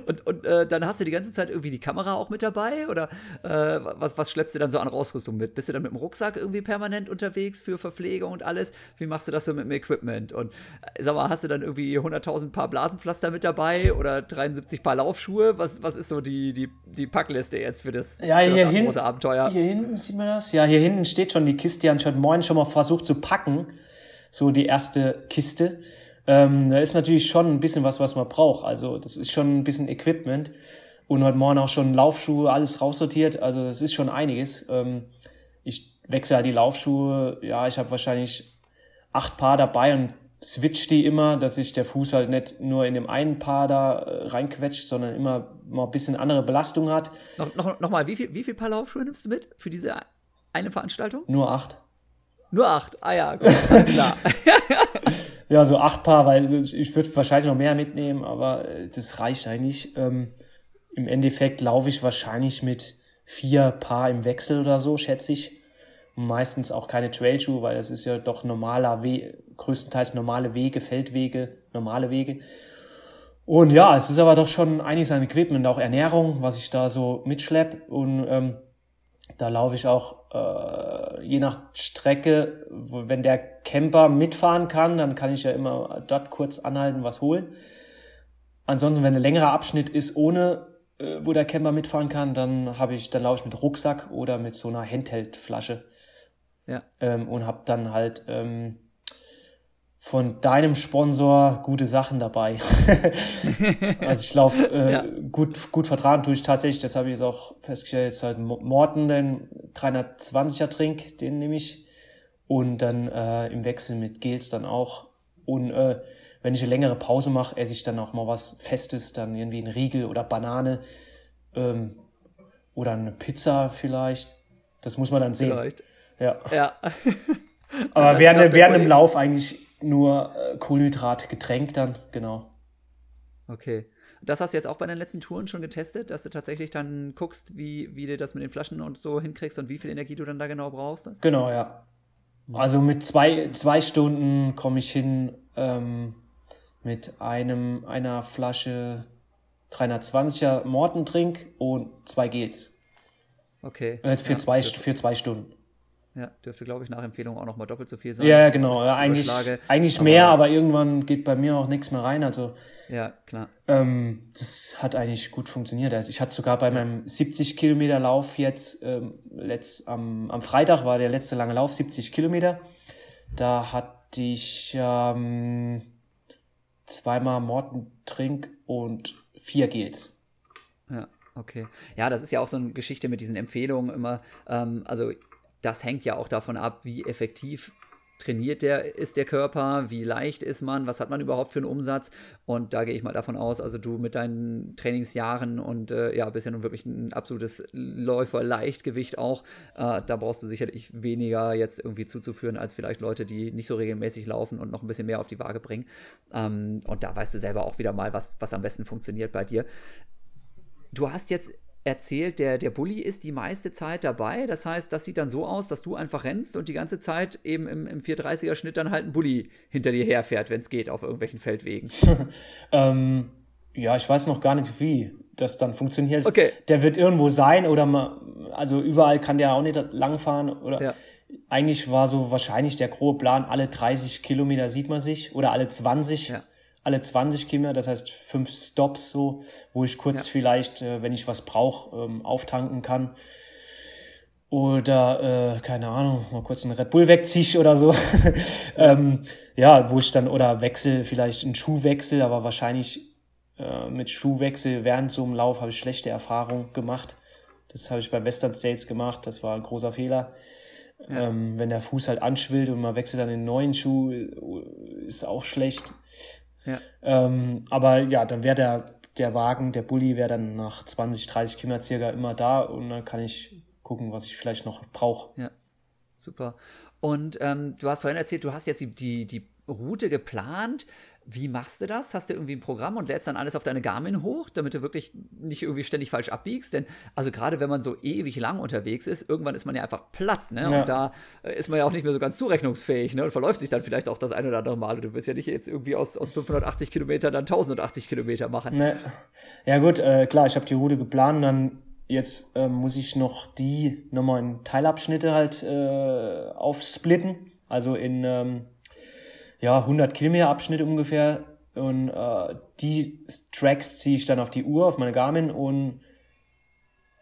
Und, und äh, dann hast du die ganze Zeit irgendwie die Kamera auch mit dabei? Oder äh, was, was schleppst du dann so an Ausrüstung mit? Bist du dann mit dem Rucksack irgendwie permanent unterwegs für Verpflegung und alles? Wie machst du das so mit dem Equipment? Und äh, sag mal, hast du dann irgendwie 100.000 Paar Blasenpflaster mit dabei oder 73 Paar Laufschuhe? Was, was ist so die, die, die Packliste jetzt für das, ja, für das hin, große Abenteuer? Hier hinten sieht man das. Ja, hier hinten steht schon die Kiste. Die haben schon morgen schon mal versucht zu packen. So die erste Kiste. Ähm, da ist natürlich schon ein bisschen was, was man braucht. Also das ist schon ein bisschen Equipment. Und heute Morgen auch schon Laufschuhe, alles raussortiert. Also das ist schon einiges. Ähm, ich wechsle halt die Laufschuhe. Ja, ich habe wahrscheinlich acht Paar dabei und switch die immer, dass sich der Fuß halt nicht nur in dem einen Paar da äh, reinquetscht, sondern immer mal ein bisschen andere Belastung hat. Noch, noch, noch mal, wie viel, wie viel Paar Laufschuhe nimmst du mit für diese eine Veranstaltung? Nur acht. Nur acht, ah ja, gut, ganz klar. Ja, so acht Paar, weil ich würde wahrscheinlich noch mehr mitnehmen, aber äh, das reicht eigentlich. Ähm, Im Endeffekt laufe ich wahrscheinlich mit vier Paar im Wechsel oder so, schätze ich. meistens auch keine Trailschuhe, weil das ist ja doch normaler We größtenteils normale Wege, Feldwege, normale Wege. Und ja, es ist aber doch schon einiges an Equipment, auch Ernährung, was ich da so mitschlepp. Und ähm, da laufe ich auch äh, je nach Strecke, wenn der Camper mitfahren kann, dann kann ich ja immer dort kurz anhalten, was holen. Ansonsten, wenn ein längerer Abschnitt ist, ohne äh, wo der Camper mitfahren kann, dann habe ich, dann laufe ich mit Rucksack oder mit so einer Handheld-Flasche. Ja. Ähm, und habe dann halt ähm, von deinem Sponsor gute Sachen dabei. also ich laufe äh, ja. gut, gut vertragen tue ich tatsächlich, das habe ich jetzt auch festgestellt, jetzt halt Morten, den 320er Trink, den nehme ich. Und dann äh, im Wechsel mit Gels dann auch. Und äh, wenn ich eine längere Pause mache, esse ich dann auch mal was Festes, dann irgendwie ein Riegel oder Banane ähm, oder eine Pizza vielleicht. Das muss man dann sehen. Vielleicht. Ja. ja. Aber während, während im Lauf eigentlich nur äh, Kohlenhydratgetränk dann, genau. Okay. das hast du jetzt auch bei den letzten Touren schon getestet, dass du tatsächlich dann guckst, wie, wie du das mit den Flaschen und so hinkriegst und wie viel Energie du dann da genau brauchst? Genau, ja. Also mit zwei, zwei Stunden komme ich hin ähm, mit einem, einer Flasche 320er Mortentrink und zwei Gels. Okay. Äh, für, ja, zwei, für zwei Stunden. Ja, dürfte, glaube ich, nach Empfehlung auch nochmal doppelt so viel sein. Ja, genau. Ja, eigentlich eigentlich aber, mehr, aber irgendwann geht bei mir auch nichts mehr rein. Also, ja, klar. Ähm, das hat eigentlich gut funktioniert. Also ich hatte sogar bei ja. meinem 70 Kilometer Lauf jetzt, ähm, letzt, am, am Freitag war der letzte lange Lauf, 70 Kilometer. Da hatte ich ähm, zweimal Mortentrink und vier Gels. Ja, okay. Ja, das ist ja auch so eine Geschichte mit diesen Empfehlungen immer. Ähm, also das hängt ja auch davon ab, wie effektiv trainiert der, ist der Körper, wie leicht ist man, was hat man überhaupt für einen Umsatz. Und da gehe ich mal davon aus, also du mit deinen Trainingsjahren und äh, ja, bist ja nun wirklich ein absolutes Läufer-Leichtgewicht auch. Äh, da brauchst du sicherlich weniger jetzt irgendwie zuzuführen, als vielleicht Leute, die nicht so regelmäßig laufen und noch ein bisschen mehr auf die Waage bringen. Ähm, und da weißt du selber auch wieder mal, was, was am besten funktioniert bei dir. Du hast jetzt erzählt, der, der Bulli ist die meiste Zeit dabei. Das heißt, das sieht dann so aus, dass du einfach rennst und die ganze Zeit eben im, im 430er Schnitt dann halt ein Bulli hinter dir herfährt, wenn es geht, auf irgendwelchen Feldwegen. ähm, ja, ich weiß noch gar nicht, wie das dann funktioniert. Okay. Der wird irgendwo sein oder mal, also überall kann der auch nicht langfahren oder. Ja. Eigentlich war so wahrscheinlich der grobe Plan, alle 30 Kilometer sieht man sich oder alle 20. Ja alle 20 Kilometer, das heißt fünf Stops so, wo ich kurz ja. vielleicht, äh, wenn ich was brauche, ähm, auftanken kann. Oder, äh, keine Ahnung, mal kurz einen Red Bull wegziehe oder so. ähm, ja, wo ich dann, oder wechsel, vielleicht einen Schuhwechsel, aber wahrscheinlich äh, mit Schuhwechsel während so einem Lauf habe ich schlechte Erfahrungen gemacht. Das habe ich bei Western States gemacht, das war ein großer Fehler. Ja. Ähm, wenn der Fuß halt anschwillt und man wechselt dann den neuen Schuh, ist auch schlecht. Ja. Ähm, aber ja, dann wäre der, der Wagen, der Bulli wäre dann nach 20, 30 Kilometern circa immer da und dann kann ich gucken, was ich vielleicht noch brauche. Ja, super. Und ähm, du hast vorhin erzählt, du hast jetzt die, die, die Route geplant. Wie machst du das? Hast du irgendwie ein Programm und lädst dann alles auf deine Garmin hoch, damit du wirklich nicht irgendwie ständig falsch abbiegst? Denn, also gerade wenn man so ewig lang unterwegs ist, irgendwann ist man ja einfach platt, ne? Ja. Und da äh, ist man ja auch nicht mehr so ganz zurechnungsfähig, ne? Und verläuft sich dann vielleicht auch das eine oder andere Mal. Du willst ja nicht jetzt irgendwie aus, aus 580 Kilometern dann 1080 Kilometer machen. Ne. Ja, gut, äh, klar, ich habe die Route geplant, dann jetzt äh, muss ich noch die nochmal in Teilabschnitte halt äh, aufsplitten. Also in ähm, ja, 100 Kilometer Abschnitt ungefähr. Und äh, die Tracks ziehe ich dann auf die Uhr, auf meine Garmin und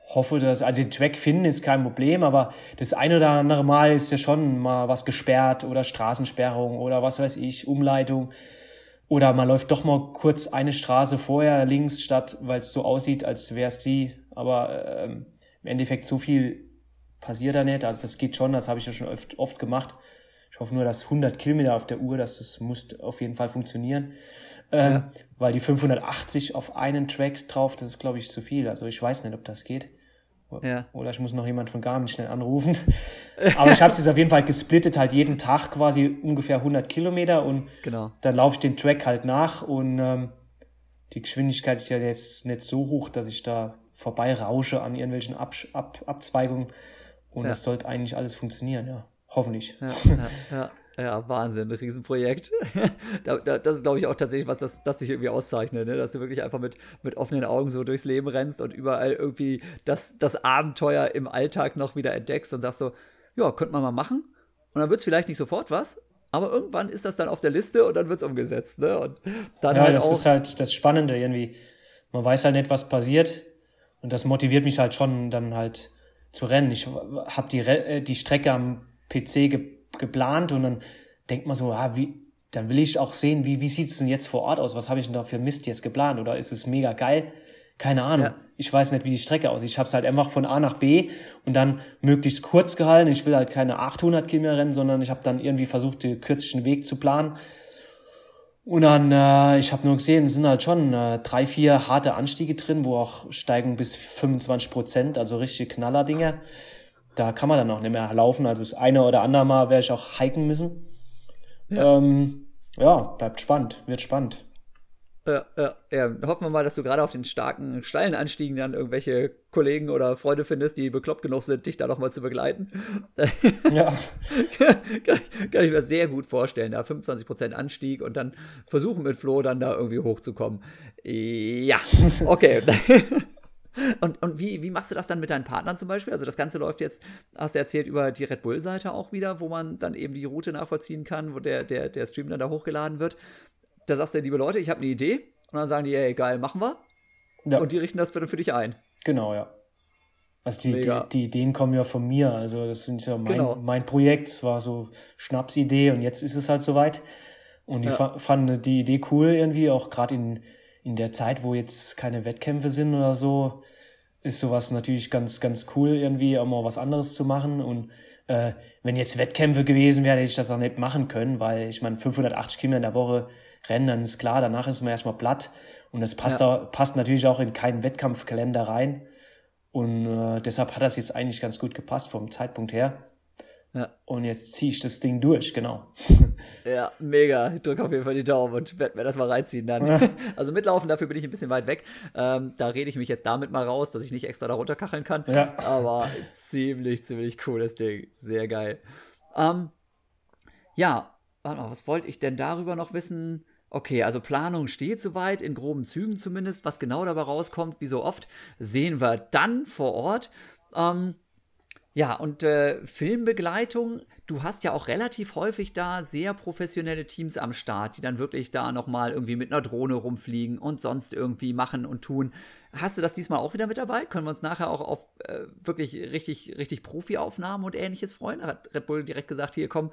hoffe, dass, also den Track finden ist kein Problem, aber das eine oder andere Mal ist ja schon mal was gesperrt oder Straßensperrung oder was weiß ich, Umleitung. Oder man läuft doch mal kurz eine Straße vorher links statt, weil es so aussieht, als wäre es die. Aber ähm, im Endeffekt so viel passiert da nicht. Also das geht schon, das habe ich ja schon oft, oft gemacht. Ich hoffe nur, dass 100 Kilometer auf der Uhr, dass das muss auf jeden Fall funktionieren. Ähm, ja. Weil die 580 auf einen Track drauf, das ist, glaube ich, zu viel. Also ich weiß nicht, ob das geht. Ja. Oder ich muss noch jemand von Garmin schnell anrufen. Aber ich habe es jetzt auf jeden Fall gesplittet, halt jeden Tag quasi ungefähr 100 Kilometer und genau. dann laufe ich den Track halt nach und ähm, die Geschwindigkeit ist ja jetzt nicht so hoch, dass ich da vorbei rausche an irgendwelchen Ab Ab Abzweigungen und ja. das sollte eigentlich alles funktionieren, ja. Hoffentlich. Ja, ja, ja. Ja, Wahnsinn, ein Riesenprojekt. da, da, das ist, glaube ich, auch tatsächlich was, das, das dich irgendwie auszeichnet, ne? dass du wirklich einfach mit, mit offenen Augen so durchs Leben rennst und überall irgendwie das, das Abenteuer im Alltag noch wieder entdeckst und sagst so, ja, könnte man mal machen. Und dann wird es vielleicht nicht sofort was, aber irgendwann ist das dann auf der Liste und dann wird es umgesetzt. Ne? Und dann ja, halt das ist halt das Spannende irgendwie. Man weiß halt nicht, was passiert und das motiviert mich halt schon, dann halt zu rennen. Ich habe die, äh, die Strecke am PC ge geplant und dann denkt man so, ah, wie, dann will ich auch sehen, wie, wie sieht es denn jetzt vor Ort aus? Was habe ich denn da für Mist jetzt geplant? Oder ist es mega geil? Keine Ahnung. Ja. Ich weiß nicht, wie die Strecke aussieht. Ich habe es halt einfach von A nach B und dann möglichst kurz gehalten. Ich will halt keine 800 Kilometer rennen, sondern ich habe dann irgendwie versucht, den kürzesten Weg zu planen. Und dann, äh, ich habe nur gesehen, es sind halt schon äh, drei, vier harte Anstiege drin, wo auch steigen bis 25 Prozent, also richtige Knallerdinger da kann man dann auch nicht mehr laufen. Also das eine oder andere Mal werde ich auch hiken müssen. Ja. Ähm, ja, bleibt spannend, wird spannend. Ja, ja, ja. Hoffen wir mal, dass du gerade auf den starken, steilen Anstiegen dann irgendwelche Kollegen oder Freunde findest, die bekloppt genug sind, dich da nochmal zu begleiten. Ja. kann, kann, ich mir sehr gut vorstellen. Da 25% Anstieg und dann versuchen mit Flo dann da irgendwie hochzukommen. Ja, okay. Und, und wie, wie machst du das dann mit deinen Partnern zum Beispiel? Also das Ganze läuft jetzt, hast du erzählt, über die Red Bull-Seite auch wieder, wo man dann eben die Route nachvollziehen kann, wo der, der, der Stream dann da hochgeladen wird da sagst du, liebe Leute, ich habe eine Idee. Und dann sagen die, ey, geil, machen wir. Ja. Und die richten das für, für dich ein. Genau, ja. Also die, die, die, Ideen kommen ja von mir. Also das sind ja mein, genau. mein Projekt. Es war so Schnapsidee und jetzt ist es halt soweit. Und ich ja. fand die Idee cool irgendwie, auch gerade in, in der Zeit, wo jetzt keine Wettkämpfe sind oder so, ist sowas natürlich ganz, ganz cool irgendwie, auch mal was anderes zu machen. Und äh, wenn jetzt Wettkämpfe gewesen wären, hätte ich das auch nicht machen können, weil ich meine, 580 Kilometer in der Woche rennen, dann ist klar, danach ist man erstmal platt. Und das passt, ja. da, passt natürlich auch in keinen Wettkampfkalender rein. Und äh, deshalb hat das jetzt eigentlich ganz gut gepasst vom Zeitpunkt her. Ja. Und jetzt ziehe ich das Ding durch, genau. Ja, mega. Ich drücke auf jeden Fall die Daumen und werde mir das mal reinziehen dann. Ja. Also mitlaufen, dafür bin ich ein bisschen weit weg. Ähm, da rede ich mich jetzt damit mal raus, dass ich nicht extra da runterkacheln kann. Ja. Aber ziemlich, ziemlich cooles Ding. Sehr geil. Ähm, ja, warte mal, was wollte ich denn darüber noch wissen? Okay, also Planung steht soweit, in groben Zügen zumindest. Was genau dabei rauskommt, wie so oft, sehen wir dann vor Ort. Ähm, ja, und äh, Filmbegleitung, du hast ja auch relativ häufig da sehr professionelle Teams am Start, die dann wirklich da nochmal irgendwie mit einer Drohne rumfliegen und sonst irgendwie machen und tun. Hast du das diesmal auch wieder mit dabei? Können wir uns nachher auch auf äh, wirklich richtig, richtig Profi-Aufnahmen und ähnliches freuen? Hat Red Bull direkt gesagt, hier komm,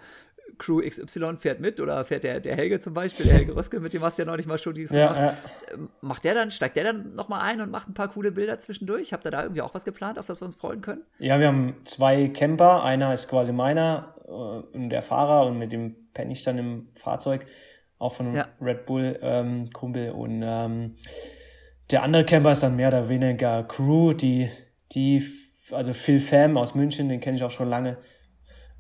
Crew XY fährt mit oder fährt der, der Helge zum Beispiel, der Helge Röske, mit dem hast du ja neulich mal Shootings ja, gemacht. Ja. Ähm, macht der dann, steigt der dann nochmal ein und macht ein paar coole Bilder zwischendurch? Habt ihr da irgendwie auch was geplant, auf das wir uns freuen können? Ja, wir haben zwei Camper. Einer ist quasi meiner äh, und der Fahrer und mit dem penne ich dann im Fahrzeug, auch von ja. Red Bull ähm, Kumpel. Und ähm, der andere Camper ist dann mehr oder weniger Crew, die, die also Phil Pham aus München, den kenne ich auch schon lange.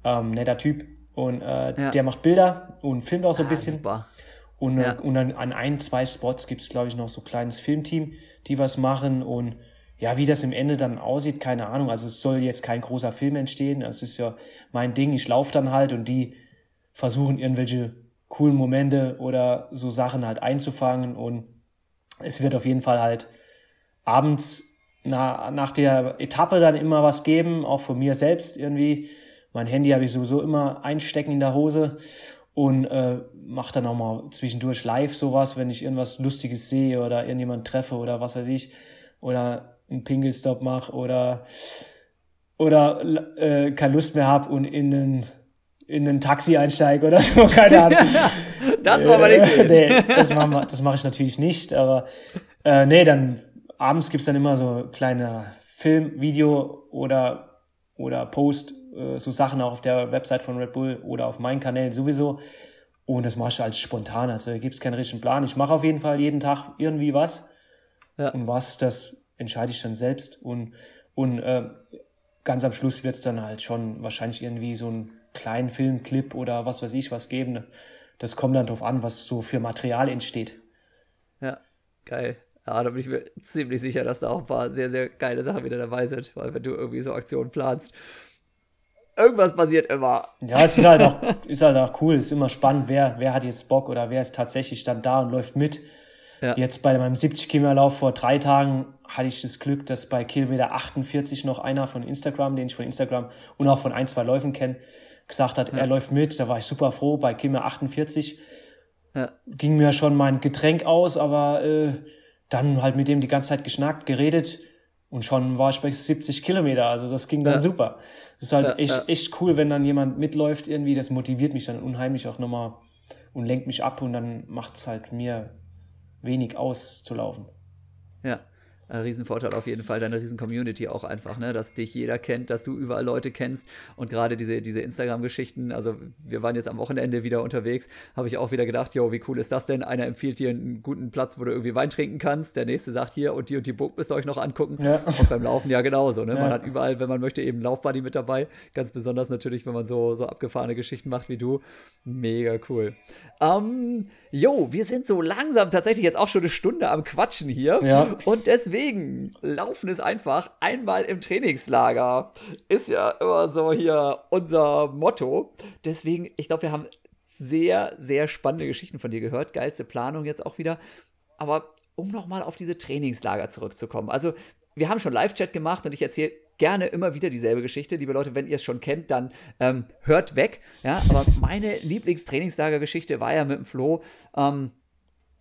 Ähm, netter Typ, und äh, ja. der macht Bilder und filmt auch so ein ah, bisschen. Super. Und, äh, ja. und dann an ein, zwei Spots gibt es, glaube ich, noch so ein kleines Filmteam, die was machen. Und ja, wie das im Ende dann aussieht, keine Ahnung. Also es soll jetzt kein großer Film entstehen. Das ist ja mein Ding. Ich laufe dann halt und die versuchen irgendwelche coolen Momente oder so Sachen halt einzufangen. Und es wird auf jeden Fall halt abends na, nach der Etappe dann immer was geben, auch von mir selbst irgendwie mein Handy habe ich sowieso immer einstecken in der Hose und äh, mache dann auch mal zwischendurch live sowas, wenn ich irgendwas Lustiges sehe oder irgendjemand treffe oder was weiß ich oder einen Pingelstop mache oder oder äh, keine Lust mehr habe und in einen in ein Taxi einsteige oder so, keine Ahnung. das wollen wir nicht sehen. nee, das mache mach ich natürlich nicht, aber äh, nee, dann abends gibt's dann immer so kleine Film, Video oder, oder Post äh, so Sachen auch auf der Website von Red Bull oder auf meinen Kanälen sowieso. Und das mache ich als spontan. Also da gibt es keinen richtigen Plan. Ich mache auf jeden Fall jeden Tag irgendwie was. Ja. Und was, das entscheide ich dann selbst. Und, und äh, ganz am Schluss wird es dann halt schon wahrscheinlich irgendwie so einen kleinen Filmclip oder was weiß ich was geben. Das kommt dann drauf an, was so für Material entsteht. Ja, geil. Ja, da bin ich mir ziemlich sicher, dass da auch ein paar sehr, sehr geile Sachen wieder dabei sind, weil wenn du irgendwie so Aktionen planst, irgendwas passiert immer. Ja, es ist halt auch, ist halt auch cool, es ist immer spannend, wer, wer hat jetzt Bock oder wer ist tatsächlich dann da und läuft mit. Ja. Jetzt bei meinem 70 Kilometer Lauf vor drei Tagen hatte ich das Glück, dass bei Kilometer 48 noch einer von Instagram, den ich von Instagram und auch von ein, zwei Läufen kenne, gesagt hat, ja. er läuft mit. Da war ich super froh. Bei Kilometer 48 ja. ging mir schon mein Getränk aus, aber äh, dann halt mit dem die ganze Zeit geschnackt, geredet und schon war ich bei 70 Kilometer. Also das ging dann super. Das ist halt ja, echt, ja. echt cool, wenn dann jemand mitläuft irgendwie. Das motiviert mich dann unheimlich auch nochmal und lenkt mich ab und dann macht es halt mir wenig aus zu laufen. Ja. Ein Riesenvorteil auf jeden Fall, deine Riesen-Community auch einfach, ne? dass dich jeder kennt, dass du überall Leute kennst und gerade diese, diese Instagram-Geschichten, also wir waren jetzt am Wochenende wieder unterwegs, habe ich auch wieder gedacht, jo, wie cool ist das denn? Einer empfiehlt dir einen guten Platz, wo du irgendwie Wein trinken kannst, der nächste sagt hier und die und die Book müsst ihr euch noch angucken ja. und beim Laufen ja genauso, ne? Ja. man hat überall, wenn man möchte, eben Laufbuddy mit dabei, ganz besonders natürlich, wenn man so, so abgefahrene Geschichten macht wie du, mega cool. Ähm, jo, wir sind so langsam tatsächlich jetzt auch schon eine Stunde am Quatschen hier ja. und deswegen Deswegen, Laufen ist einfach einmal im Trainingslager. Ist ja immer so hier unser Motto. Deswegen, ich glaube, wir haben sehr, sehr spannende Geschichten von dir gehört. Geilste Planung jetzt auch wieder. Aber um nochmal auf diese Trainingslager zurückzukommen. Also, wir haben schon Live-Chat gemacht und ich erzähle gerne immer wieder dieselbe Geschichte. Liebe Leute, wenn ihr es schon kennt, dann ähm, hört weg. Ja, aber meine Lieblingstrainingslager-Geschichte war ja mit dem Flo, ähm,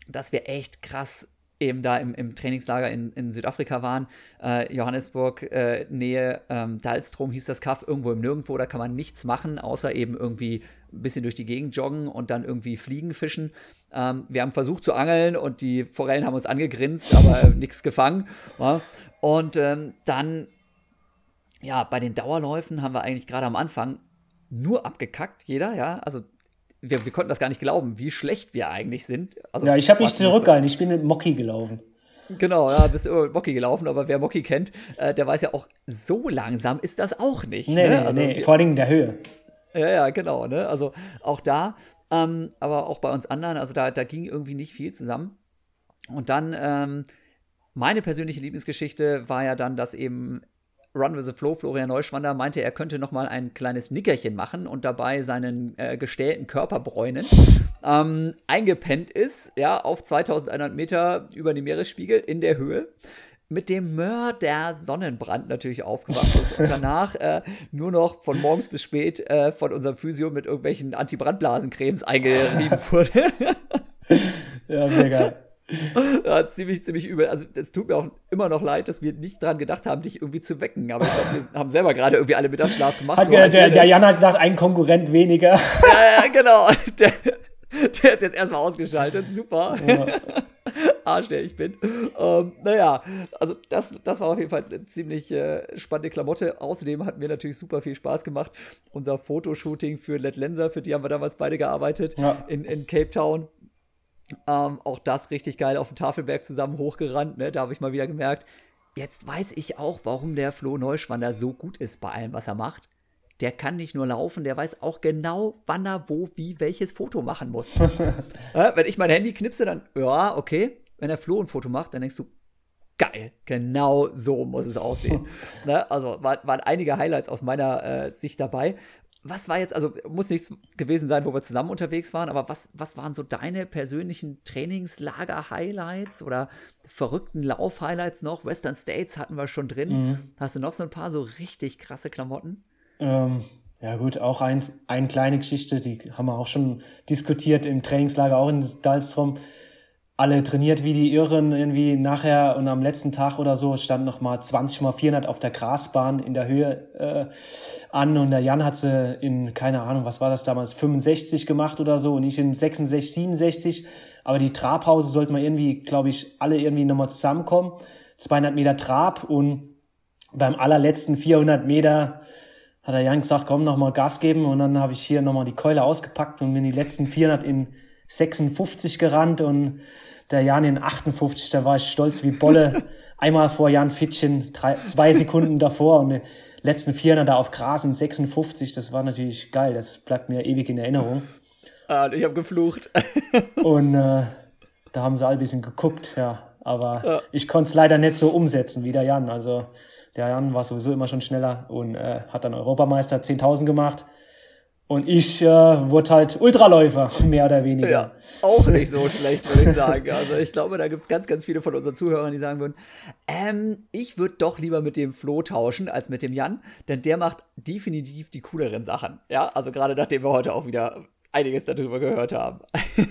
dass wir echt krass eben da im, im Trainingslager in, in Südafrika waren. Äh, Johannesburg, äh, Nähe ähm, Dalstrom hieß das Kaff, irgendwo im Nirgendwo, da kann man nichts machen, außer eben irgendwie ein bisschen durch die Gegend joggen und dann irgendwie Fliegen fischen. Ähm, wir haben versucht zu angeln und die Forellen haben uns angegrinst, aber nichts gefangen. Ja? Und ähm, dann, ja, bei den Dauerläufen haben wir eigentlich gerade am Anfang nur abgekackt, jeder, ja. Also wir, wir konnten das gar nicht glauben, wie schlecht wir eigentlich sind. Also, ja, ich habe mich zurückgehalten, ich bin mit Mocky gelaufen. Genau, ja, bist über Mocky gelaufen, aber wer Mocky kennt, äh, der weiß ja auch, so langsam ist das auch nicht. Nee, ne? also, nee, vor allem in der Höhe. Ja, ja, genau, ne? Also auch da, ähm, aber auch bei uns anderen, also da, da ging irgendwie nicht viel zusammen. Und dann, ähm, meine persönliche Lieblingsgeschichte war ja dann, dass eben Run with the Flow, Florian Neuschwander, meinte, er könnte noch mal ein kleines Nickerchen machen und dabei seinen äh, gestählten Körper bräunen. Ähm, eingepennt ist, ja, auf 2100 Meter über dem Meeresspiegel in der Höhe mit dem Mörder Sonnenbrand natürlich aufgewacht ist und danach äh, nur noch von morgens bis spät äh, von unserem Physio mit irgendwelchen Antibrandblasencremes eingerieben wurde. ja, geil. Ja, ziemlich, ziemlich übel. Also, es tut mir auch immer noch leid, dass wir nicht dran gedacht haben, dich irgendwie zu wecken. Aber ich glaube, wir haben selber gerade irgendwie alle Mittagsschlaf gemacht. Hat, der, der, der Jan hat gesagt, ein Konkurrent weniger. Ja, ja genau. Der, der ist jetzt erstmal ausgeschaltet. Super. Ja. Arsch, der ich bin. Ähm, naja, also das, das war auf jeden Fall eine ziemlich äh, spannende Klamotte. Außerdem hat mir natürlich super viel Spaß gemacht. Unser Fotoshooting für Let Lenser, für die haben wir damals beide gearbeitet ja. in, in Cape Town. Ähm, auch das richtig geil auf dem Tafelberg zusammen hochgerannt. Ne? Da habe ich mal wieder gemerkt, jetzt weiß ich auch, warum der Flo Neuschwander so gut ist bei allem, was er macht. Der kann nicht nur laufen, der weiß auch genau, wann er wo, wie, welches Foto machen muss. äh, wenn ich mein Handy knipse, dann, ja, okay. Wenn der Flo ein Foto macht, dann denkst du, geil, genau so muss es aussehen. ne? Also war, waren einige Highlights aus meiner äh, Sicht dabei was war jetzt, also muss nichts gewesen sein, wo wir zusammen unterwegs waren, aber was, was waren so deine persönlichen Trainingslager-Highlights oder verrückten Lauf-Highlights noch? Western States hatten wir schon drin. Mhm. Hast du noch so ein paar so richtig krasse Klamotten? Ähm, ja, gut, auch ein, eine kleine Geschichte, die haben wir auch schon diskutiert im Trainingslager, auch in Dalstrom alle trainiert wie die Irren irgendwie nachher und am letzten Tag oder so stand noch mal 20 mal 400 auf der Grasbahn in der Höhe äh, an und der Jan hat sie in, keine Ahnung, was war das damals, 65 gemacht oder so und ich in 66, 67, aber die Trabhause sollten wir irgendwie, glaube ich, alle irgendwie nochmal zusammenkommen, 200 Meter Trab und beim allerletzten 400 Meter hat der Jan gesagt, komm, nochmal Gas geben. Und dann habe ich hier nochmal die Keule ausgepackt und bin die letzten 400 in 56 gerannt und der Jan in 58, da war ich stolz wie Bolle. Einmal vor Jan Fitschen, drei, zwei Sekunden davor und die letzten 400 da auf Gras in 56, das war natürlich geil, das bleibt mir ewig in Erinnerung. Ah, ich habe geflucht. und äh, da haben sie all ein bisschen geguckt, ja. Aber ja. ich konnte es leider nicht so umsetzen wie der Jan. Also der Jan war sowieso immer schon schneller und äh, hat dann Europameister 10.000 gemacht. Und ich äh, wurde halt Ultraläufer, mehr oder weniger. Ja, auch nicht so schlecht, würde ich sagen. Also ich glaube, da gibt es ganz, ganz viele von unseren Zuhörern, die sagen würden, ähm, ich würde doch lieber mit dem Flo tauschen als mit dem Jan, denn der macht definitiv die cooleren Sachen. Ja, also gerade nachdem wir heute auch wieder einiges darüber gehört haben.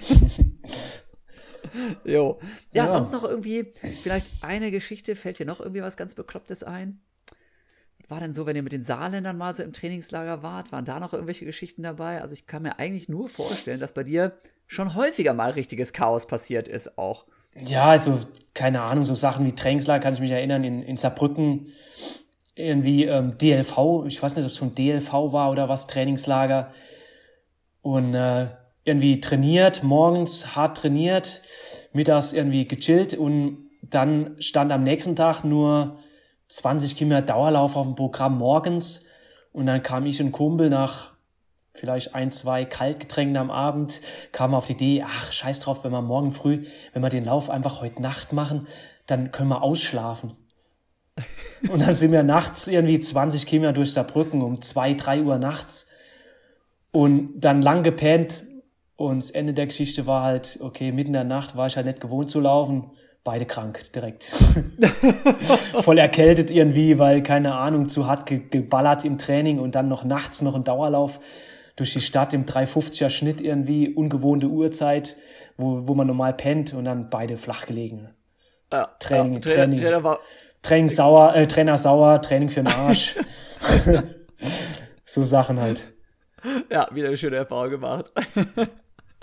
jo. Ja, ja, sonst noch irgendwie, vielleicht eine Geschichte, fällt dir noch irgendwie was ganz Beklopptes ein? War denn so, wenn ihr mit den Saarländern mal so im Trainingslager wart? Waren da noch irgendwelche Geschichten dabei? Also ich kann mir eigentlich nur vorstellen, dass bei dir schon häufiger mal richtiges Chaos passiert ist auch. ja, also keine Ahnung, so Sachen wie Trainingslager kann ich mich erinnern, in, in Saarbrücken irgendwie ähm, DLV, ich weiß nicht, ob es schon DLV war oder was, Trainingslager. Und äh, irgendwie trainiert, morgens hart trainiert, mittags irgendwie gechillt und dann stand am nächsten Tag nur 20 Kilometer Dauerlauf auf dem Programm morgens und dann kam ich und Kumpel nach vielleicht ein, zwei Kaltgetränken am Abend, kam auf die Idee, ach, scheiß drauf, wenn wir morgen früh, wenn wir den Lauf einfach heute Nacht machen, dann können wir ausschlafen. Und dann sind wir nachts irgendwie 20 Kilometer durch Saarbrücken um zwei, drei Uhr nachts und dann lang gepennt. Und das Ende der Geschichte war halt, okay, mitten in der Nacht war ich halt nicht gewohnt zu laufen. Beide krank direkt. Voll erkältet irgendwie, weil, keine Ahnung, zu hart ge geballert im Training und dann noch nachts noch ein Dauerlauf durch die Stadt im 350er Schnitt irgendwie, ungewohnte Uhrzeit, wo, wo man normal pennt und dann beide flach gelegen. Ja, Training, ja, Trainer, Training. Trainer, war Training sauer, äh, Trainer sauer, Training für den Arsch. so Sachen halt. Ja, wieder eine schöne Erfahrung gemacht.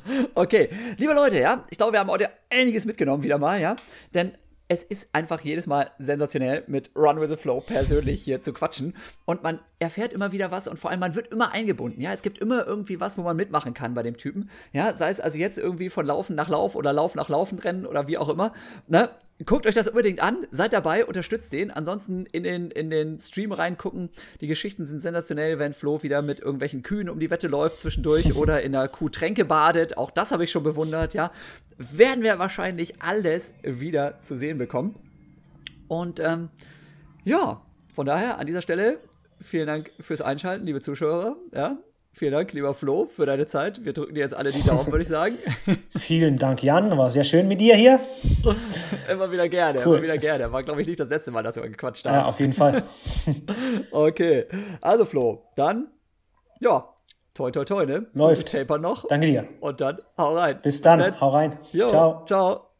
okay, liebe Leute, ja, ich glaube, wir haben heute einiges mitgenommen wieder mal, ja, denn es ist einfach jedes Mal sensationell, mit Run with the Flow persönlich hier zu quatschen. Und man erfährt immer wieder was und vor allem man wird immer eingebunden. Ja, es gibt immer irgendwie was, wo man mitmachen kann bei dem Typen. Ja, sei es also jetzt irgendwie von Laufen nach Lauf oder Lauf nach Laufen rennen oder wie auch immer. Ne? Guckt euch das unbedingt an, seid dabei, unterstützt den. Ansonsten in den, in den Stream reingucken. Die Geschichten sind sensationell, wenn Flo wieder mit irgendwelchen Kühen um die Wette läuft zwischendurch oder in einer Kuhtränke badet. Auch das habe ich schon bewundert, ja. Werden wir wahrscheinlich alles wieder zu sehen bekommen. Und ähm, ja, von daher an dieser Stelle vielen Dank fürs Einschalten, liebe Zuschauer. Ja, Vielen Dank, lieber Flo, für deine Zeit. Wir drücken dir jetzt alle die Daumen, würde ich sagen. Vielen Dank, Jan. War sehr schön mit dir hier. immer wieder gerne, cool. immer wieder gerne. War, glaube ich, nicht das letzte Mal, dass wir gequatscht haben. Ja, auf jeden Fall. okay. Also, Flo, dann, ja, toi, toi, toi, ne? Läuft. Taper noch. Danke dir. Und dann, hau rein. Bis dann. Bis dann. Hau rein. Jo, ciao. Ciao.